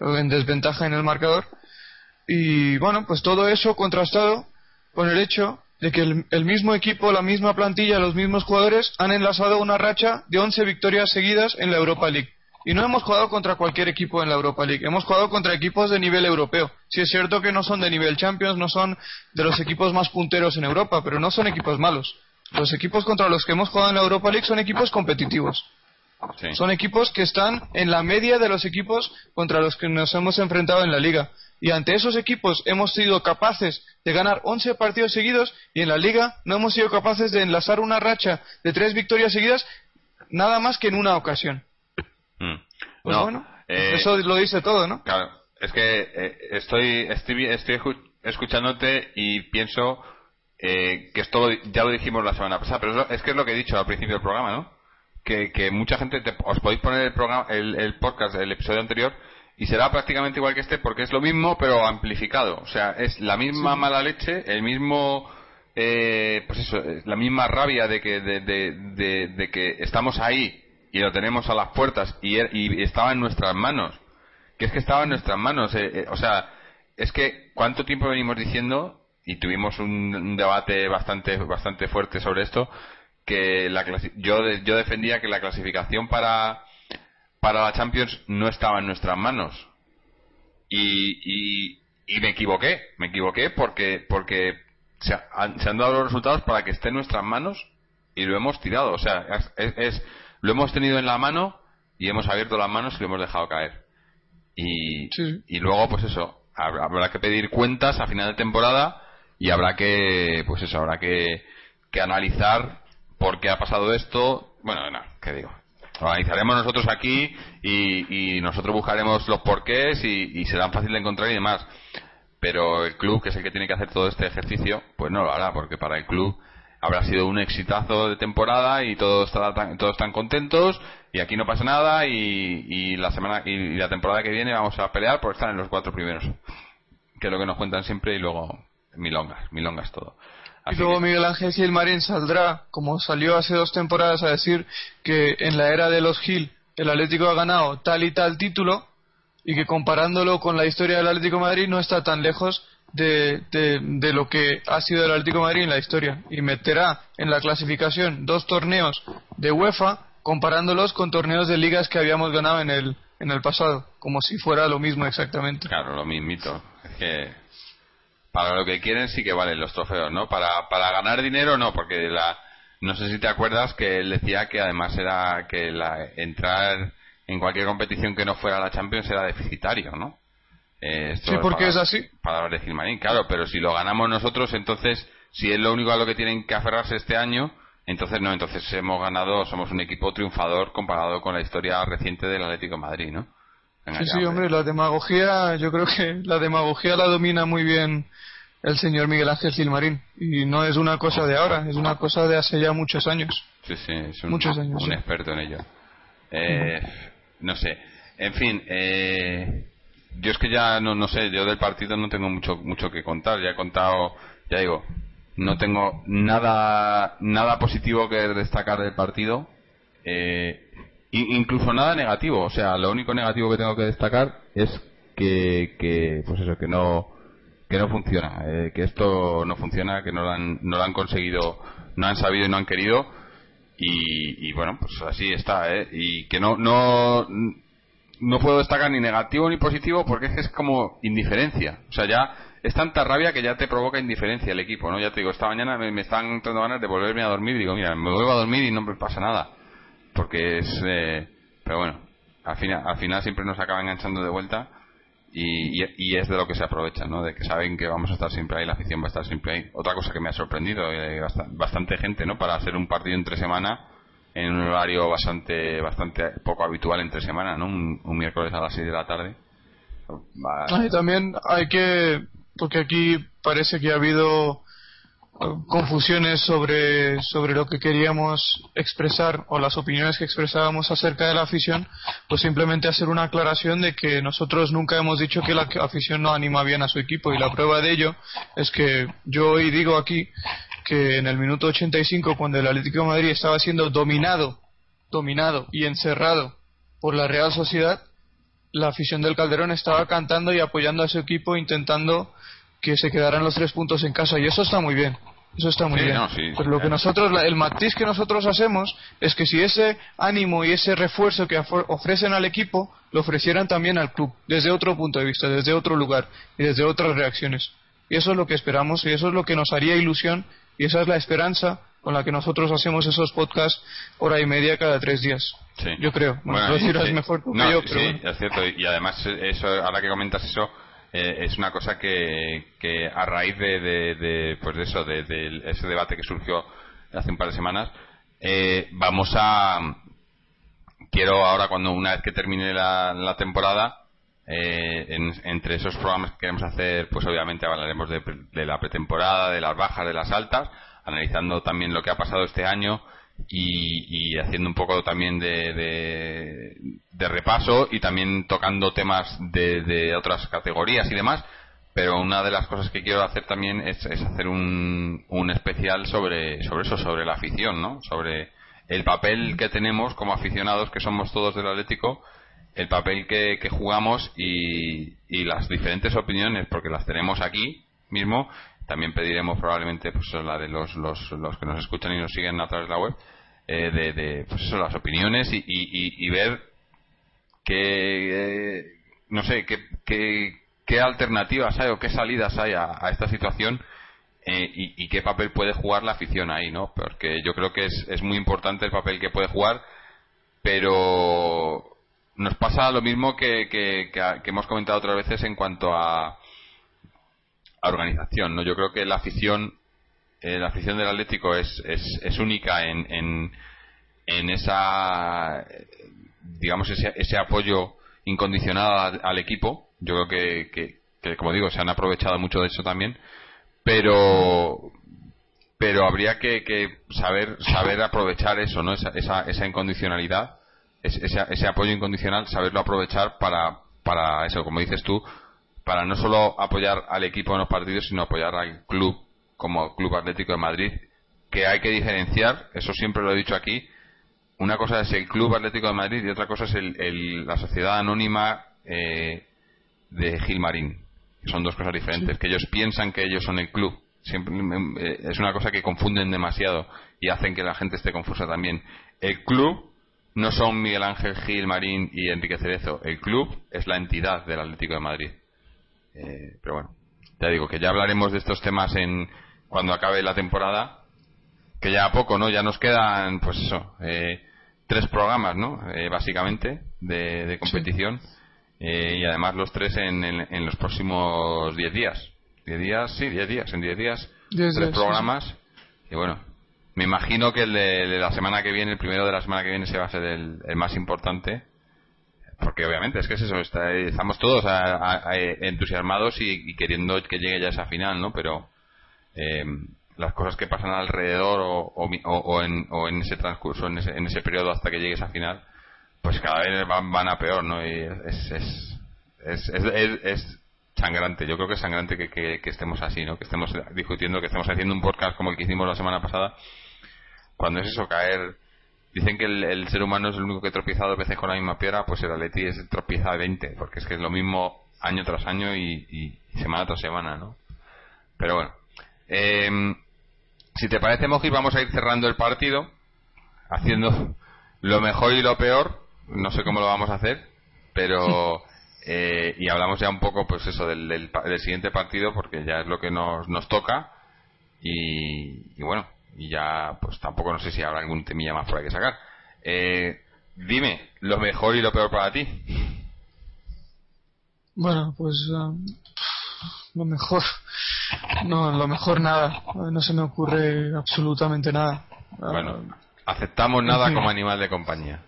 eh, en desventaja en el marcador. Y bueno, pues todo eso contrastado con el hecho de que el, el, mismo equipo, la misma plantilla, los mismos jugadores han enlazado una racha de 11 victorias seguidas en la Europa League. Y no hemos jugado contra cualquier equipo en la Europa League, hemos jugado contra equipos de nivel europeo. Si es cierto que no son de nivel Champions, no son de los equipos más punteros en Europa, pero no son equipos malos. Los equipos contra los que hemos jugado en la Europa League son equipos competitivos. Son equipos que están en la media de los equipos contra los que nos hemos enfrentado en la liga. Y ante esos equipos hemos sido capaces de ganar 11 partidos seguidos y en la liga no hemos sido capaces de enlazar una racha de tres victorias seguidas nada más que en una ocasión. Mm. Pues bueno, eh, eso lo dice todo, ¿no? Claro, es que eh, estoy, estoy, estoy escuchándote y pienso eh, que esto ya lo dijimos la semana pasada, pero es, que es lo que he dicho al principio del programa, ¿no? Que, que mucha gente os podéis poner el programa, el, podcast, el episodio anterior y será prácticamente igual que este porque es lo mismo pero amplificado, o sea, es la misma mala leche, el mismo pues eso, la misma rabia de que de, de, de que estamos ahí y lo tenemos a las puertas y, er, y estaba en nuestras manos. Que es que estaba en nuestras manos. Eh, eh, o sea, es que cuánto tiempo venimos diciendo y tuvimos un, debate bastante bastante fuerte sobre esto que la yo yo defendía que la clasificación para para la Champions no estaba en nuestras manos y, y, me equivoqué me equivoqué porque porque se han, se han, dado los resultados para que esté en nuestras manos y lo hemos tirado o sea es lo hemos tenido en la mano y hemos abierto las manos y lo hemos dejado caer. Y, y luego, pues eso, habrá que pedir cuentas a final de temporada y habrá que, pues eso, habrá que, que analizar por qué ha pasado esto. Bueno, no, ¿qué digo? Lo analizaremos nosotros aquí y, y nosotros buscaremos los porqués y, y serán fácil de encontrar y demás. Pero el club, que es el que tiene que hacer todo este ejercicio, pues no lo hará, porque para el club habrá sido un exitazo de temporada y todos, todos están contentos y aquí no pasa nada y, la semana y la temporada que viene vamos a pelear por estar en los cuatro primeros que es lo que nos cuentan siempre y luego milongas milongas todo. Y luego Miguel Ángel Gilmarín saldrá como salió hace dos temporadas a decir que en la era de los Gil el Atlético ha ganado tal y tal título y que comparándolo con la historia del Atlético de Madrid no está tan lejos de, de, lo que ha sido el Atlético Madrid en la historia y meterá en la clasificación dos torneos de UEFA comparándolos con torneos de ligas que habíamos ganado en el, en el pasado, como si fuera lo mismo exactamente. Claro, lo mismito. Es que para lo que quieren sí que valen los trofeos, ¿no? Para, para ganar dinero no, porque la, no sé si te acuerdas que él decía que además era que la, entrar en cualquier competición que no fuera la Champions era deficitario, ¿no? Eh, Sí, porque para- es así. Palabras de Gilmarín, claro, pero si lo ganamos nosotros, entonces, si es lo único a lo que tienen que aferrarse este año, entonces no, entonces hemos ganado, somos un equipo triunfador comparado con la historia reciente del Atlético de Madrid, ¿no? Venga Sí, ya, sí, hombre, la demagogía, yo creo que la demagogía la domina muy bien el señor Miguel Ángel Gilmarín. Y no es una cosa de ahora, es una cosa de hace ya muchos años. Sí, sí, es un, Muchos años, un sí. experto en ello. Eh, No sé. En fin, eh, yo es que ya no, no sé, yo del partido no tengo mucho mucho que contar. Ya he contado, ya digo, no tengo nada nada positivo que destacar del partido. Eh, incluso nada negativo. O sea, lo único negativo que tengo que destacar es que, que pues eso, que no que no funciona, eh, que esto no funciona, que no lo han, no lo han conseguido, no han sabido y no han querido y, y bueno, pues así está, ¿eh? Y que no, no, no puedo destacar ni negativo ni positivo porque es que es como indiferencia. O sea, ya es tanta rabia que ya te provoca indiferencia el equipo, ¿no? Ya te digo, esta mañana me, me están entrando ganas de volverme a dormir digo, mira, me vuelvo a dormir y no me pasa nada. Porque es, eh, pero bueno, al final, al final siempre nos acaba enganchando de vuelta y, y- y es de lo que se aprovecha, ¿no? De que saben que vamos a estar siempre ahí, la afición va a estar siempre ahí. Otra cosa que me ha sorprendido, eh, basta- bastante gente, ¿no? Para hacer un partido entre semana en un horario bastante bastante poco habitual entre semana, ¿no? Un, miércoles a las 6 de la tarde. Ah, también hay que, porque aquí parece que ha habido eh, confusiones sobre, sobre lo que queríamos expresar o las opiniones que expresábamos acerca de la afición, pues simplemente hacer una aclaración de que nosotros nunca hemos dicho que la afición no anima bien a su equipo y la prueba de ello es que yo hoy digo aquí que en el minuto 85 cuando el Atlético de Madrid estaba siendo dominado, dominado y encerrado por la Real Sociedad, la afición del Calderón estaba cantando y apoyando a su equipo intentando que se quedaran los tres puntos en casa. Y eso está muy bien eso está muy Sí, bien. no, sí, pero lo que nosotros el matiz que nosotros hacemos es que si ese ánimo y ese refuerzo que ofre- ofrecen al equipo lo ofrecieran también al club desde otro punto de vista desde otro lugar y desde otras reacciones. Y eso es lo que esperamos y eso es lo que nos haría ilusión y esa es la esperanza con la que nosotros hacemos esos podcasts hora y media cada tres días Sí. yo creo bueno, tú y- decirás sí. mejor que No, yo sí, pero bueno. es cierto. Y además, eso, ahora que comentas eso, eh, es una cosa que, que a raíz de, de, de, pues de eso, de, de ese debate que surgió hace un par de semanas, eh, vamos a. Quiero ahora, cuando una vez que termine la, la temporada, eh, en- entre esos programas que queremos hacer, pues obviamente hablaremos de, de la pretemporada, de las bajas, de las altas, analizando también lo que ha pasado este año y, y haciendo un poco también de, de, repaso y también tocando temas de, de otras categorías y demás. Pero una de las cosas que quiero hacer también es, es hacer un, un especial sobre, sobre eso, sobre la afición, ¿no? Sobre el papel que tenemos como aficionados, que somos todos del Atlético, el papel que, que jugamos y, las diferentes opiniones, porque las tenemos aquí mismo. También pediremos probablemente pues, la de los, los, los que nos escuchan y nos siguen a través de la web, eh, de, de pues eso, las opiniones y, y, y- ver qué, eh, no sé, qué, qué, qué alternativas hay o qué salidas hay a, a esta situación eh, y, y qué papel puede jugar la afición ahí, ¿no? Porque yo creo que es, es muy importante el papel que puede jugar, pero nos pasa lo mismo que, que, que que hemos comentado otras veces en cuanto a, a organización, ¿no? Yo creo que la afición, eh, la afición del Atlético es, es, es única en, en, esa, digamos, ese, ese apoyo incondicionado al, al equipo. Yo creo que, que, que, como digo, se han aprovechado mucho de eso también, pero pero habría que, que saber saber aprovechar eso, ¿no? Esa, esa, esa incondicionalidad, ese, ese, ese apoyo incondicional, saberlo aprovechar para, para eso, como dices tú, para no solo apoyar al equipo en los partidos, sino apoyar al club como Club Atlético de Madrid, que hay que diferenciar, eso siempre lo he dicho aquí, una cosa es el Club Atlético de Madrid y otra cosa es el, el- la sociedad anónima eh, de Gilmarín, que son dos cosas diferentes, que ellos piensan que ellos son el club. Siempre, mm, eh, es una cosa que confunden demasiado y hacen que la gente esté confusa también. El club no son Miguel Ángel Gil Marín y Enrique Cerezo. El club es la entidad del Atlético de Madrid. Eh, pero bueno, ya digo que ya hablaremos de estos temas en cuando acabe la temporada, que ya a poco, ¿no? Ya nos quedan, pues eso, eh, tres programas, ¿no? Eh, básicamente de, de competición y además los tres en, en, los próximos 10 días. 10 días, sí, 10 días. En 10 días, tres programas. Y bueno, me imagino que el de, la semana que viene, el primero de la semana que viene, se va a ser el, más importante. Porque obviamente es que es eso, estamos todos entusiasmados y, queriendo que llegue ya esa final, ¿no? Pero eh, las cosas que pasan alrededor o, en, ese transcurso, en ese, en ese periodo hasta que llegue esa final, pues cada vez van, a peor, ¿no? Y es, es, es, es, sangrante. Yo creo que es sangrante que, que, estemos así, ¿no? Que estemos discutiendo, que estemos haciendo un podcast como el que hicimos la semana pasada cuando es eso, caer. Dicen que el, ser humano es el único que tropieza dos veces con la misma piedra, pues el Atleti es tropieza de 20, porque es que es lo mismo año tras año y, semana tras semana, ¿no? Pero bueno. Em, si te parece, Mojis, vamos a ir cerrando el partido, haciendo lo mejor y lo peor. No sé cómo lo vamos a hacer, pero. Eh, y hablamos ya un poco, pues eso, del, del, siguiente partido, porque ya es lo que nos, nos toca. y bueno, y ya pues tampoco no sé si habrá algún temilla más por ahí que sacar. Eh, dime, lo mejor y lo peor para ti. Bueno, pues um, lo mejor, no, lo mejor nada, no se me ocurre absolutamente nada. Bueno, aceptamos nada como animal de compañía.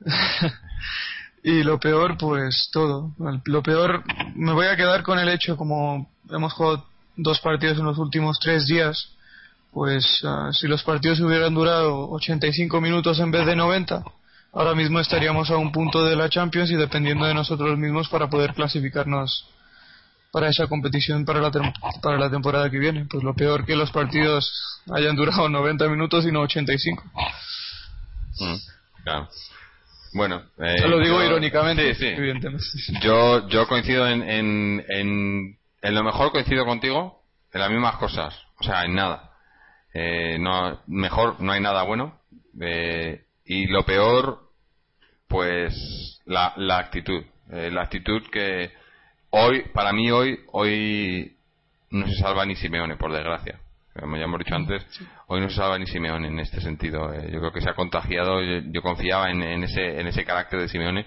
y lo peor, pues todo. Lo peor, me voy a quedar con el hecho, como hemos jugado dos partidos en los últimos tres días, pues ah, si los partidos hubieran durado 85 minutos en vez de 90, ahora mismo estaríamos a un punto de la Champions y dependiendo de nosotros mismos para poder clasificarnos para esa competición para la, para la temporada que viene. Pues lo peor que los partidos hayan durado 90 minutos y no 85. Mm, claro. Bueno, eh, lo digo irónicamente, sí, Yo, yo coincido en, en, en, en lo mejor coincido contigo en las mismas cosas, o sea, en nada. Eh, no, mejor no hay nada bueno. Eh, y lo peor, pues la, la actitud. Eh, la actitud que hoy, para mí hoy, hoy no se salva ni Simeone, por desgracia. Como ya hemos dicho antes, hoy no se salva ni Simeone en este sentido. yo creo que se ha contagiado, yo, confiaba en, en, ese, en ese carácter de Simeone,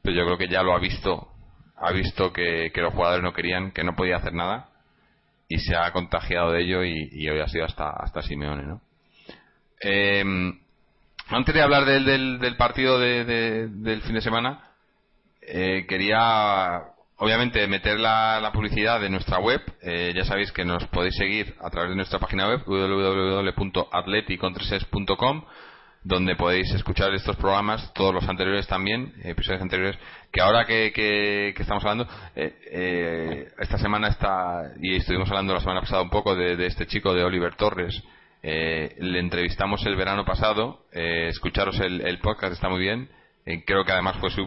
pero yo creo que ya lo ha visto, ha visto que, que los jugadores no querían, que no podía hacer nada y se ha contagiado de ello y, hoy ha sido hasta, hasta Simeone, ¿no? Em, antes de hablar del, del, partido del fin de semana, eh, quería obviamente meter la, la, publicidad de nuestra web. Eh, ya sabéis que nos podéis seguir a través de nuestra página web www.atleticontreses.com donde podéis escuchar estos programas, todos los anteriores también, episodios anteriores, que ahora que, que, estamos hablando, eh, eh, esta semana está, y estuvimos hablando la semana pasada un poco de, este chico de Oliver Torres, eh, le entrevistamos el verano pasado, escucharos el, podcast, está muy bien, creo que además fue su,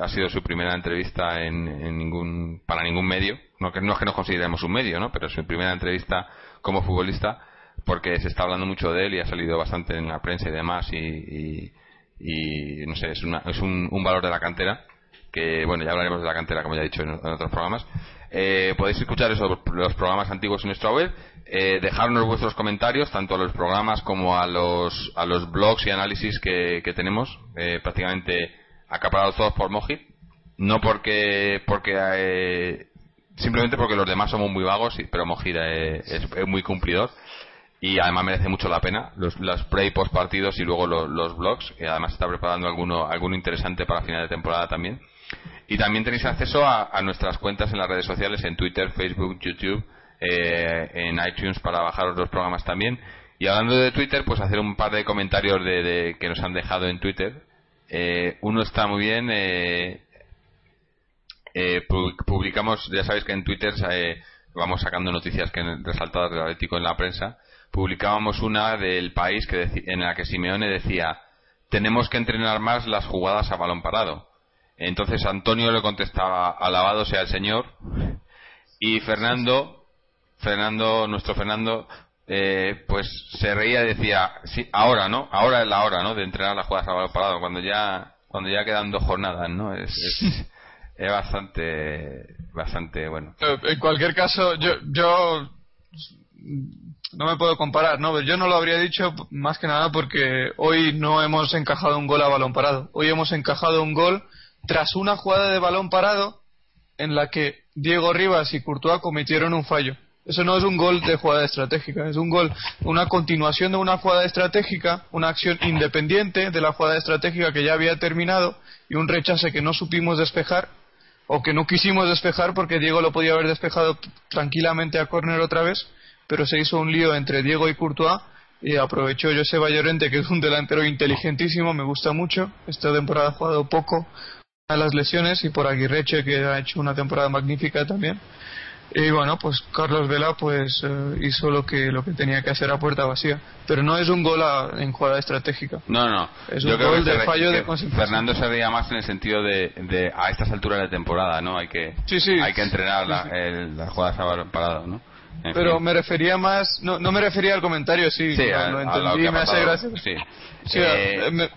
ha sido su primera entrevista en, en, ningún, para ningún medio, no, que, no es que nos consideremos un medio, ¿no? pero su primera entrevista como futbolista, porque se está hablando mucho de él y ha salido bastante en la prensa y demás y, y, no sé, es, una, es un, valor de la cantera que, bueno, ya hablaremos de la cantera como ya he dicho en, otros programas. Eh, podéis escuchar esos, los programas antiguos en nuestra web, eh, dejarnos vuestros comentarios tanto a los programas como a los, a los blogs y análisis que, que tenemos, eh, prácticamente acaparados todos por Mojit, no porque, porque eh, simplemente porque los demás somos muy vagos, pero Mojit es, es muy cumplidor y además merece mucho la pena los, pre y post partidos y luego los, blogs y además está preparando alguno alguno interesante para final de temporada también. Y también tenéis acceso a, nuestras cuentas en las redes sociales en Twitter, Facebook, YouTube eh, en iTunes para bajaros los programas también. Y hablando de Twitter pues hacer un par de comentarios de, que nos han dejado en Twitter. Eh, uno está muy bien eh, publicamos ya sabéis que en Twitter vamos sacando noticias que resaltadas del Atlético en la prensa publicábamos una del país que en la que Simeone decía tenemos que entrenar más las jugadas a balón parado. Entonces Antonio le contestaba alabado sea el Señor y Fernando, Fernando, nuestro Fernando, eh, pues se reía y decía sí, ahora, ¿no? Ahora es la hora, ¿no? De entrenar las jugadas a balón parado cuando ya cuando ya quedan dos jornadas, ¿no? Es, es, es bastante bastante bueno. En cualquier caso, yo yo no me puedo comparar, ¿no? Yo no lo habría dicho más que nada porque hoy no hemos encajado un gol a balón parado. Hoy hemos encajado un gol tras una jugada de balón parado en la que Diego Rivas y Courtois cometieron un fallo. Eso no es un gol de jugada estratégica, es un gol, una continuación de una jugada estratégica, una acción independiente de la jugada estratégica que ya había terminado y un rechace que no supimos despejar o que no quisimos despejar porque Diego lo podía haber despejado tranquilamente a córner otra vez, pero se hizo un lío entre Diego y Courtois y aprovechó Joseba Llorente, que es un delantero inteligentísimo, me gusta mucho. Esta temporada ha jugado poco a las lesiones y por Aguirreche, que ha hecho una temporada magnífica también. Y bueno, pues Carlos Vela pues eh, hizo lo que lo que tenía que hacer a puerta vacía, pero no es un gol en jugada estratégica. No, no. Es un gol de fallo de Fernando se veía más en el sentido de, a estas alturas de temporada, ¿no? Hay que hay que entrenar las jugadas a parado, ¿no? Pero me refería más no, no me refería al comentario sí, sí lo entendí me hace gracia. Sí, eh,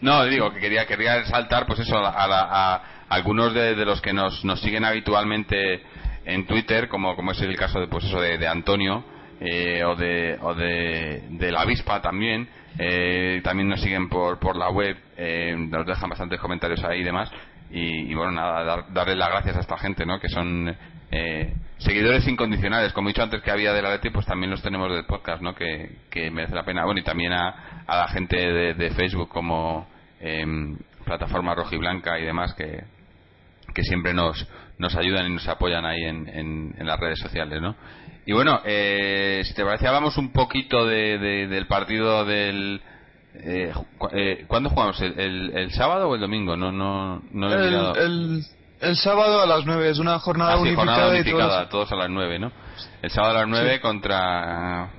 no digo que quería quería resaltar pues eso a, a, algunos de, los que nos, nos siguen habitualmente en Twitter como como es el caso de pues eso de, Antonio eh, o de o de, de la avispa también eh, también nos siguen por, por la web nos dejan bastantes comentarios ahí y demás y, bueno nada dar, darle las gracias a esta gente no que son eh, seguidores incondicionales, como he dicho antes que había de la Leti, pues también los tenemos del podcast, ¿no? Que, merece la pena. Bueno, y también a, la gente de, Facebook como em, plataforma rojiblanca y demás que, que siempre nos, nos ayudan y nos apoyan ahí en, en, las redes sociales, ¿no? Y bueno, eh, si te parece, hablamos un poquito de, del partido del... Eh, eh, ¿Cuándo jugamos? ¿El, ¿El, sábado o el domingo? No, no, no he mirado. el el sábado a las 9, es una jornada ah, unificada. todos... a las 9, ¿no? El sábado a las 9 contra...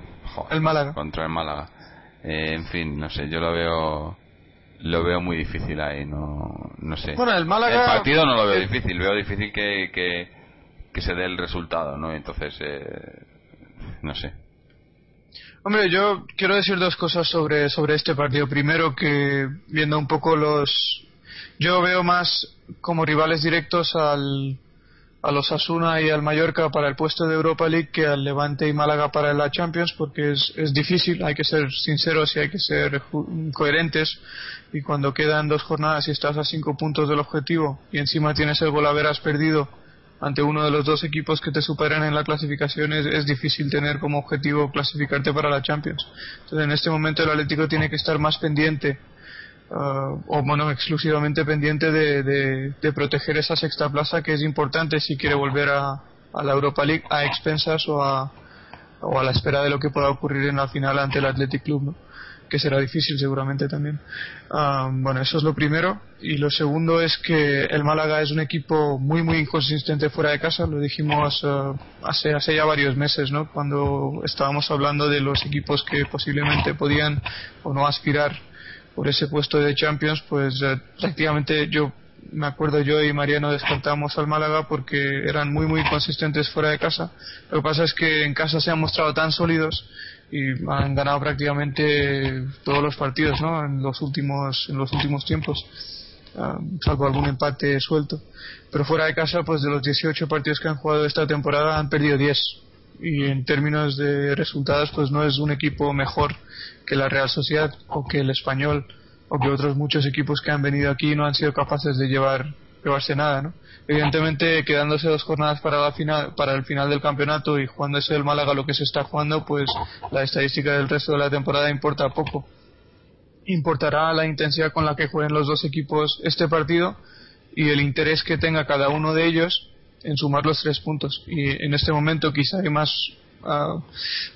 el Málaga. Contra el Málaga. Eh, en fin, no sé, yo lo veo lo veo muy difícil ahí, no, no sé. Bueno, el Málaga... El partido no lo veo difícil, veo difícil que, que, que se dé el resultado, ¿no? Entonces, eh, no sé. Hombre, yo quiero decir dos cosas sobre, sobre este partido. Primero, que viendo un poco los, yo veo más como rivales directos al, a los Asuna y al Mallorca para el puesto de Europa League que al Levante y Málaga para la Champions porque es, difícil, hay que ser sinceros y hay que ser coherentes y cuando quedan dos jornadas y estás a cinco puntos del objetivo y encima tienes el gol haberas perdido ante uno de los dos equipos que te superan en la clasificación es, es, difícil tener como objetivo clasificarte para la Champions. Entonces en este momento el Atlético tiene que estar más pendiente Uh, o bueno, exclusivamente pendiente de, de, proteger esa sexta plaza que es importante si quiere volver a, a, la Europa League a expensas o a, o a la espera de lo que pueda ocurrir en la final ante el Athletic Club, que será difícil seguramente también. Uh, bueno, eso es lo primero. Y lo segundo es que el Málaga es un equipo muy, muy inconsistente fuera de casa. Lo dijimos uh, hace, hace ya varios meses, ¿no? Cuando estábamos hablando de los equipos que posiblemente podían o no aspirar por ese puesto de Champions, pues eh, prácticamente yo me acuerdo yo y Mariano descartamos al Málaga porque eran muy muy consistentes fuera de casa. Lo que pasa es que en casa se han mostrado tan sólidos y han ganado prácticamente todos los partidos, ¿no? En los últimos en los últimos tiempos, ah, salvo algún empate suelto. Pero fuera de casa, pues de los 18 partidos que han jugado esta temporada han perdido 10 y en términos de resultados pues no es un equipo mejor que la Real Sociedad o que el Español o que otros muchos equipos que han venido aquí no han sido capaces de llevar llevarse nada, ¿no? Evidentemente, quedándose dos jornadas para la final, para el final del campeonato y jugándose el Málaga lo que se está jugando, pues la estadística del resto de la temporada importa poco. Importará la intensidad con la que jueguen los dos equipos este partido y el interés que tenga cada uno de ellos en sumar los tres puntos. Y en este momento quizá hay más ah,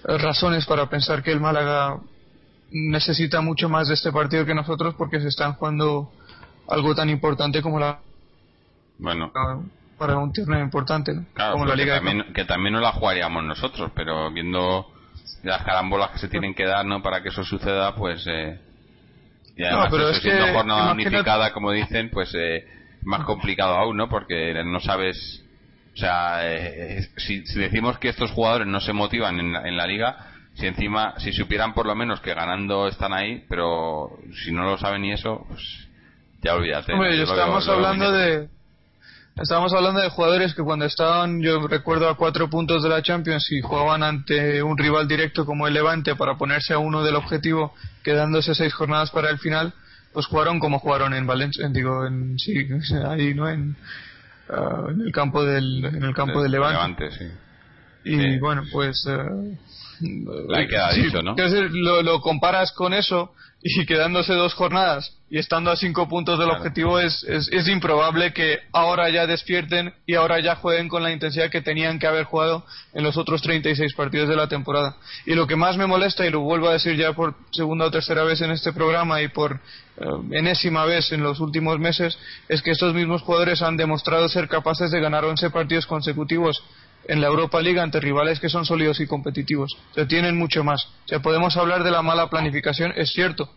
razones para pensar que el Málaga necesita mucho más de este partido que nosotros porque se están jugando algo tan importante como la bueno. para un torneo importante como la liga que también, que también no la jugaríamos nosotros pero viendo las carambolas que se tienen que dar no para que eso suceda pues eh, y además no, pero es siendo jornada unificada como dicen pues eh, más complicado aún no porque no sabes o sea, eh, si, decimos que estos jugadores no se motivan en la, liga, si encima, si supieran por lo menos que ganando están ahí, pero si no lo saben y eso, pues ya olvídate. Hombre, estamos hablando de Estamos hablando de jugadores que cuando estaban, yo recuerdo, a cuatro puntos de la Champions y jugaban ante un rival directo como el Levante para ponerse a uno del objetivo, quedándose seis jornadas para el final, pues jugaron como jugaron en Valencia, digo, en, sí, ahí, ¿no? En, ah, en el campo del, en el campo del Levante. sí. Y bueno, pues... Uh, Ahí queda dicho, ¿no? Lo, lo comparas con eso y quedándose dos jornadas y estando a cinco puntos del objetivo es, es, es, improbable que ahora ya despierten y ahora ya jueguen con la intensidad que tenían que haber jugado en los otros 36 partidos de la temporada. Y lo que más me molesta, y lo vuelvo a decir ya por segunda o tercera vez en este programa y por eh, enésima vez en los últimos meses, es que estos mismos jugadores han demostrado ser capaces de ganar 11 partidos consecutivos en la Europa League ante rivales que son sólidos y competitivos. O tienen mucho más. O sea, podemos hablar de la mala planificación, es cierto.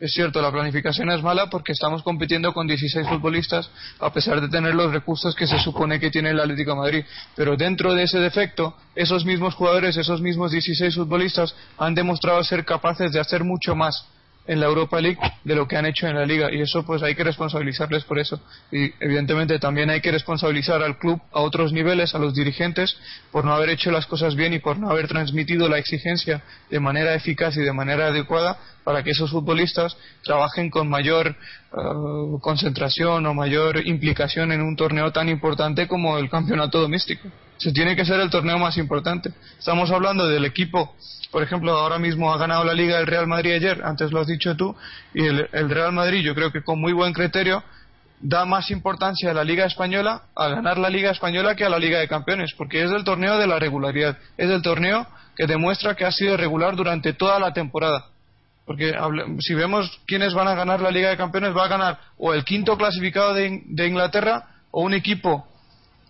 Es cierto, la planificación es mala porque estamos compitiendo con 16 futbolistas a pesar de tener los recursos que se supone que tiene el Atlético Madrid. Pero dentro de ese defecto, esos mismos jugadores, esos mismos 16 futbolistas han demostrado ser capaces de hacer mucho más en la Europa League de lo que han hecho en la Liga y eso pues hay que responsabilizarles por eso y evidentemente también hay que responsabilizar al club a otros niveles, a los dirigentes por no haber hecho las cosas bien y por no haber transmitido la exigencia de manera eficaz y de manera adecuada para que esos futbolistas trabajen con mayor eh, concentración o mayor implicación en un torneo tan importante como el campeonato doméstico. Se tiene que ser el torneo más importante. Estamos hablando del equipo por ejemplo, ahora mismo ha ganado la Liga el Real Madrid ayer, antes lo has dicho tú, y el, Real Madrid, yo creo que con muy buen criterio, da más importancia a la Liga Española, a ganar la Liga Española, que a la Liga de Campeones, porque es el torneo de la regularidad, es el torneo que demuestra que ha sido regular durante toda la temporada. Porque si vemos quiénes van a ganar la Liga de Campeones, va a ganar o el quinto clasificado de, de Inglaterra o un equipo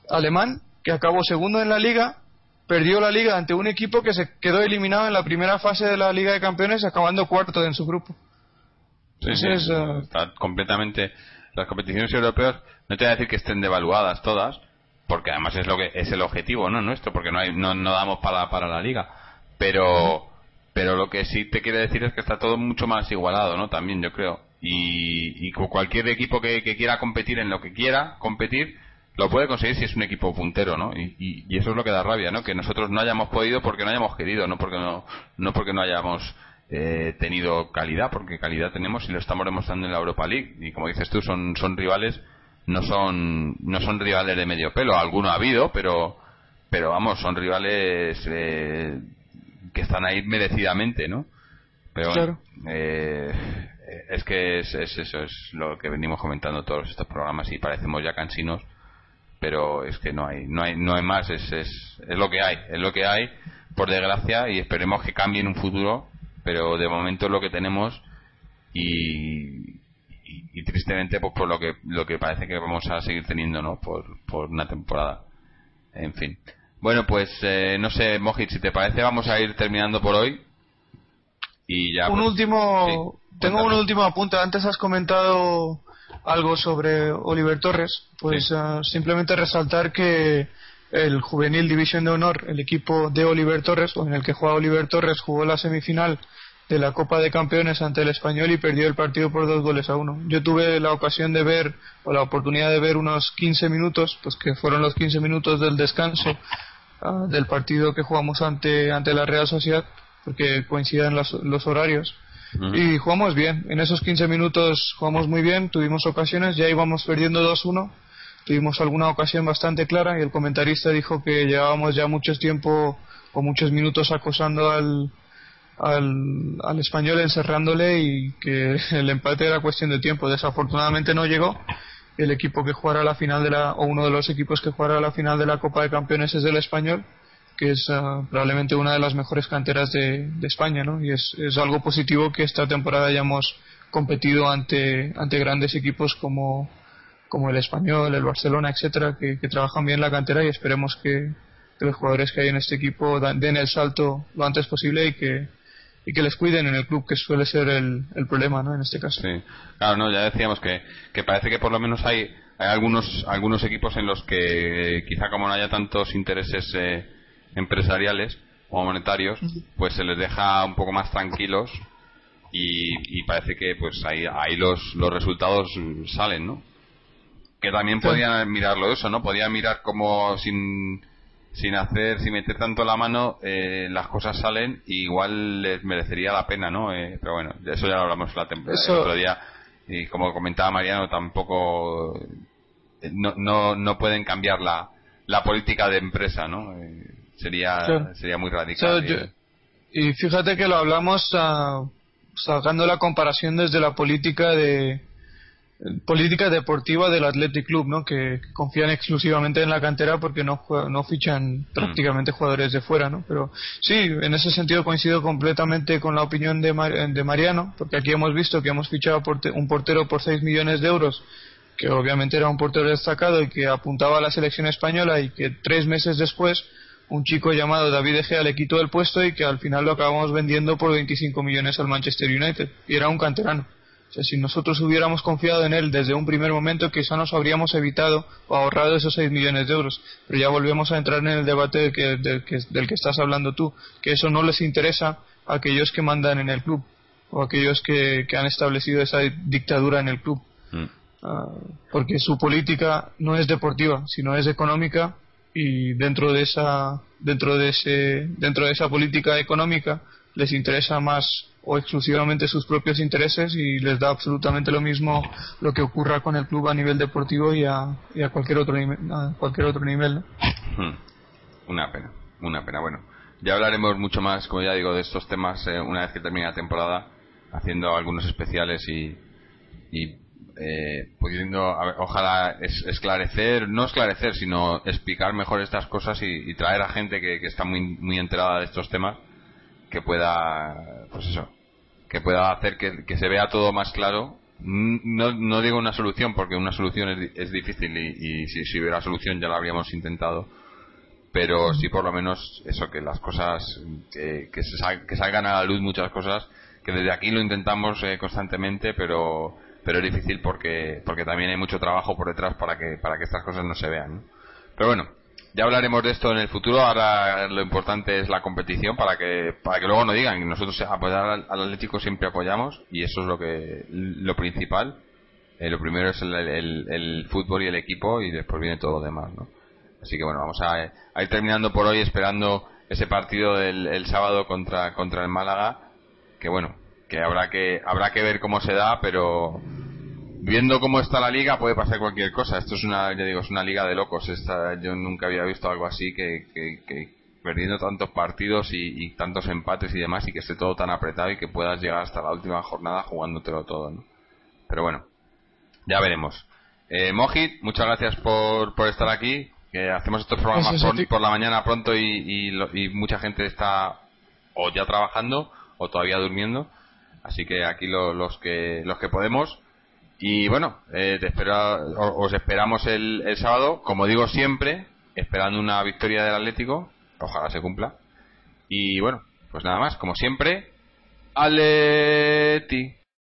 alemán que acabó segundo en la Liga perdió la liga ante un equipo que se quedó eliminado en la primera fase de la Liga de Campeones acabando cuarto en su grupo. Sí, sí, eh, está completamente las competiciones europeas no te voy a decir que estén devaluadas todas porque además es lo que es el objetivo no nuestro porque no hay no, no damos para para la liga. Pero pero lo que sí te quiere decir es que está todo mucho más igualado no también yo creo. Y, y cualquier equipo que, que quiera competir en lo que quiera competir lo puede conseguir si es un equipo puntero, ¿no? Y, eso es lo que da rabia, ¿no? Que nosotros no hayamos podido porque no hayamos querido, no porque no, no porque no hayamos eh, tenido calidad, porque calidad tenemos y lo estamos demostrando en la Europa League. Y como dices tú, son, son rivales, no son, no son rivales de medio pelo. Alguno ha habido, pero, pero vamos, son rivales eh, que están ahí merecidamente, ¿no? Pero eh, es que es, es, eso es lo que venimos comentando todos estos programas y parecemos ya cansinos pero es que no hay no hay no hay más es, es, es lo que hay es lo que hay por desgracia y esperemos que cambie en un futuro pero de momento es lo que tenemos y, y, tristemente pues por lo que lo que parece que vamos a seguir teniendo no por, por una temporada en fin. Bueno pues eh, no sé Mojit si te parece vamos a ir terminando por hoy y ya un pues, último tengo un último apunte. Antes has comentado algo sobre Oliver Torres, pues ah, simplemente resaltar que el Juvenil División de Honor, el equipo de Oliver Torres, o en el que juega Oliver Torres, jugó la semifinal de la Copa de Campeones ante el Español y perdió el partido por dos goles a uno. Yo tuve la ocasión de ver, o la oportunidad de ver unos 15 minutos, pues que fueron los 15 minutos del descanso ah, del partido que jugamos ante, ante la Real Sociedad, porque coinciden los horarios y jugamos bien. En esos 15 minutos jugamos muy bien, tuvimos ocasiones, ya íbamos perdiendo 2-1, tuvimos alguna ocasión bastante clara y el comentarista dijo que llevábamos ya mucho tiempo o muchos minutos acosando al, al, español encerrándole y que el empate era cuestión de tiempo. Desafortunadamente no llegó. El equipo que jugará la final de la, o uno de los equipos que jugará la final de la Copa de Campeones es el español que es ah, probablemente una de las mejores canteras de, España, ¿no? Y es, es, algo positivo que esta temporada hayamos competido ante, ante grandes equipos como, como el Español, el Barcelona, etcétera, que, trabajan bien la cantera y esperemos que, los jugadores que hay en este equipo den el salto lo antes posible y que, y que les cuiden en el club, que suele ser el, el problema, ¿no? En este caso. Sí, claro, no, ya decíamos que, que parece que por lo menos hay, hay algunos, algunos equipos en los que quizá como no haya tantos intereses eh, empresariales o monetarios, pues se les deja un poco más tranquilos y, parece que pues ahí, ahí los, los resultados salen, ¿no? Que también podían mirarlo eso, ¿no? Podían mirar como sin, sin hacer, sin meter tanto la mano, eh, las cosas salen y igual les merecería la pena, ¿no? Eh, pero bueno, de eso ya lo hablamos la el otro día y como comentaba Mariano, tampoco eh, no, no, no pueden cambiar la, la política de empresa, ¿no? Eh, sería, sería muy radical. y fíjate que lo hablamos ah, sacando la comparación desde la política de política deportiva del Athletic Club, ¿no? Que, confían exclusivamente en la cantera porque no no fichan prácticamente jugadores de fuera, ¿no? Pero sí, en ese sentido coincido completamente con la opinión de, de Mariano, porque aquí hemos visto que hemos fichado un portero por 6 millones de euros, que obviamente era un portero destacado y que apuntaba a la selección española y que tres meses después un chico llamado David Egea le quitó el puesto y que al final lo acabamos vendiendo por 25 millones al Manchester United y era un canterano. O sea, si nosotros hubiéramos confiado en él desde un primer momento, quizá nos habríamos evitado o ahorrado esos 6 millones de euros. Pero ya volvemos a entrar en el debate del que, del que, del que estás hablando tú, que eso no les interesa a aquellos que mandan en el club o a aquellos que, que han establecido esa dictadura en el club. Mm. Ah, porque su política no es deportiva, sino es económica y dentro de esa dentro de ese dentro de esa política económica les interesa más o exclusivamente sus propios intereses y les da absolutamente lo mismo lo que ocurra con el club a nivel deportivo y a, cualquier otro nivel, cualquier otro nivel hmm. una pena una pena bueno ya hablaremos mucho más como ya digo de estos temas eh, una vez que termine la temporada haciendo algunos especiales y, y eh, pudiendo ojalá esclarecer no esclarecer sino explicar mejor estas cosas y, traer a gente que, está muy muy enterada de estos temas que pueda pues eso que pueda hacer que, se vea todo más claro. No, no, digo una solución, porque una solución es, es difícil y, si, hubiera solución ya la habríamos intentado. Pero sí, por lo menos, eso, que las cosas, que, que, que salgan a la luz muchas cosas, que desde aquí lo intentamos eh, constantemente, pero, pero es difícil porque, porque también hay mucho trabajo por detrás para que, para que estas cosas no se vean. Pero bueno, ya hablaremos de esto en el futuro. Ahora lo importante es la competición para que para que luego no digan. Nosotros apoyar al, Atlético siempre apoyamos y eso es lo que lo principal. Eh, lo primero es el, fútbol y el equipo y después viene todo lo demás, ¿no? Así que bueno, vamos a, ir terminando por hoy esperando ese partido del el sábado contra contra el Málaga. Que bueno, que habrá que habrá que ver cómo se da, pero viendo cómo está la liga puede pasar cualquier cosa. Esto es una, ya digo, es una liga de locos. Esta, yo nunca había visto algo así que, que, perdiendo tantos partidos y, tantos empates y demás y que esté todo tan apretado y que puedas llegar hasta la última jornada jugándotelo todo. ¿no? Pero bueno, ya veremos. Eh, Mojit, muchas gracias por, por estar aquí. Que hacemos estos programas por, la mañana pronto y, y, mucha gente está o ya trabajando o todavía durmiendo. Así que aquí los que los que podemos y bueno, eh, te os esperamos el, el sábado, como digo siempre, esperando una victoria del Atlético. Ojalá se cumpla. Y bueno, pues nada más, como siempre, Aleti.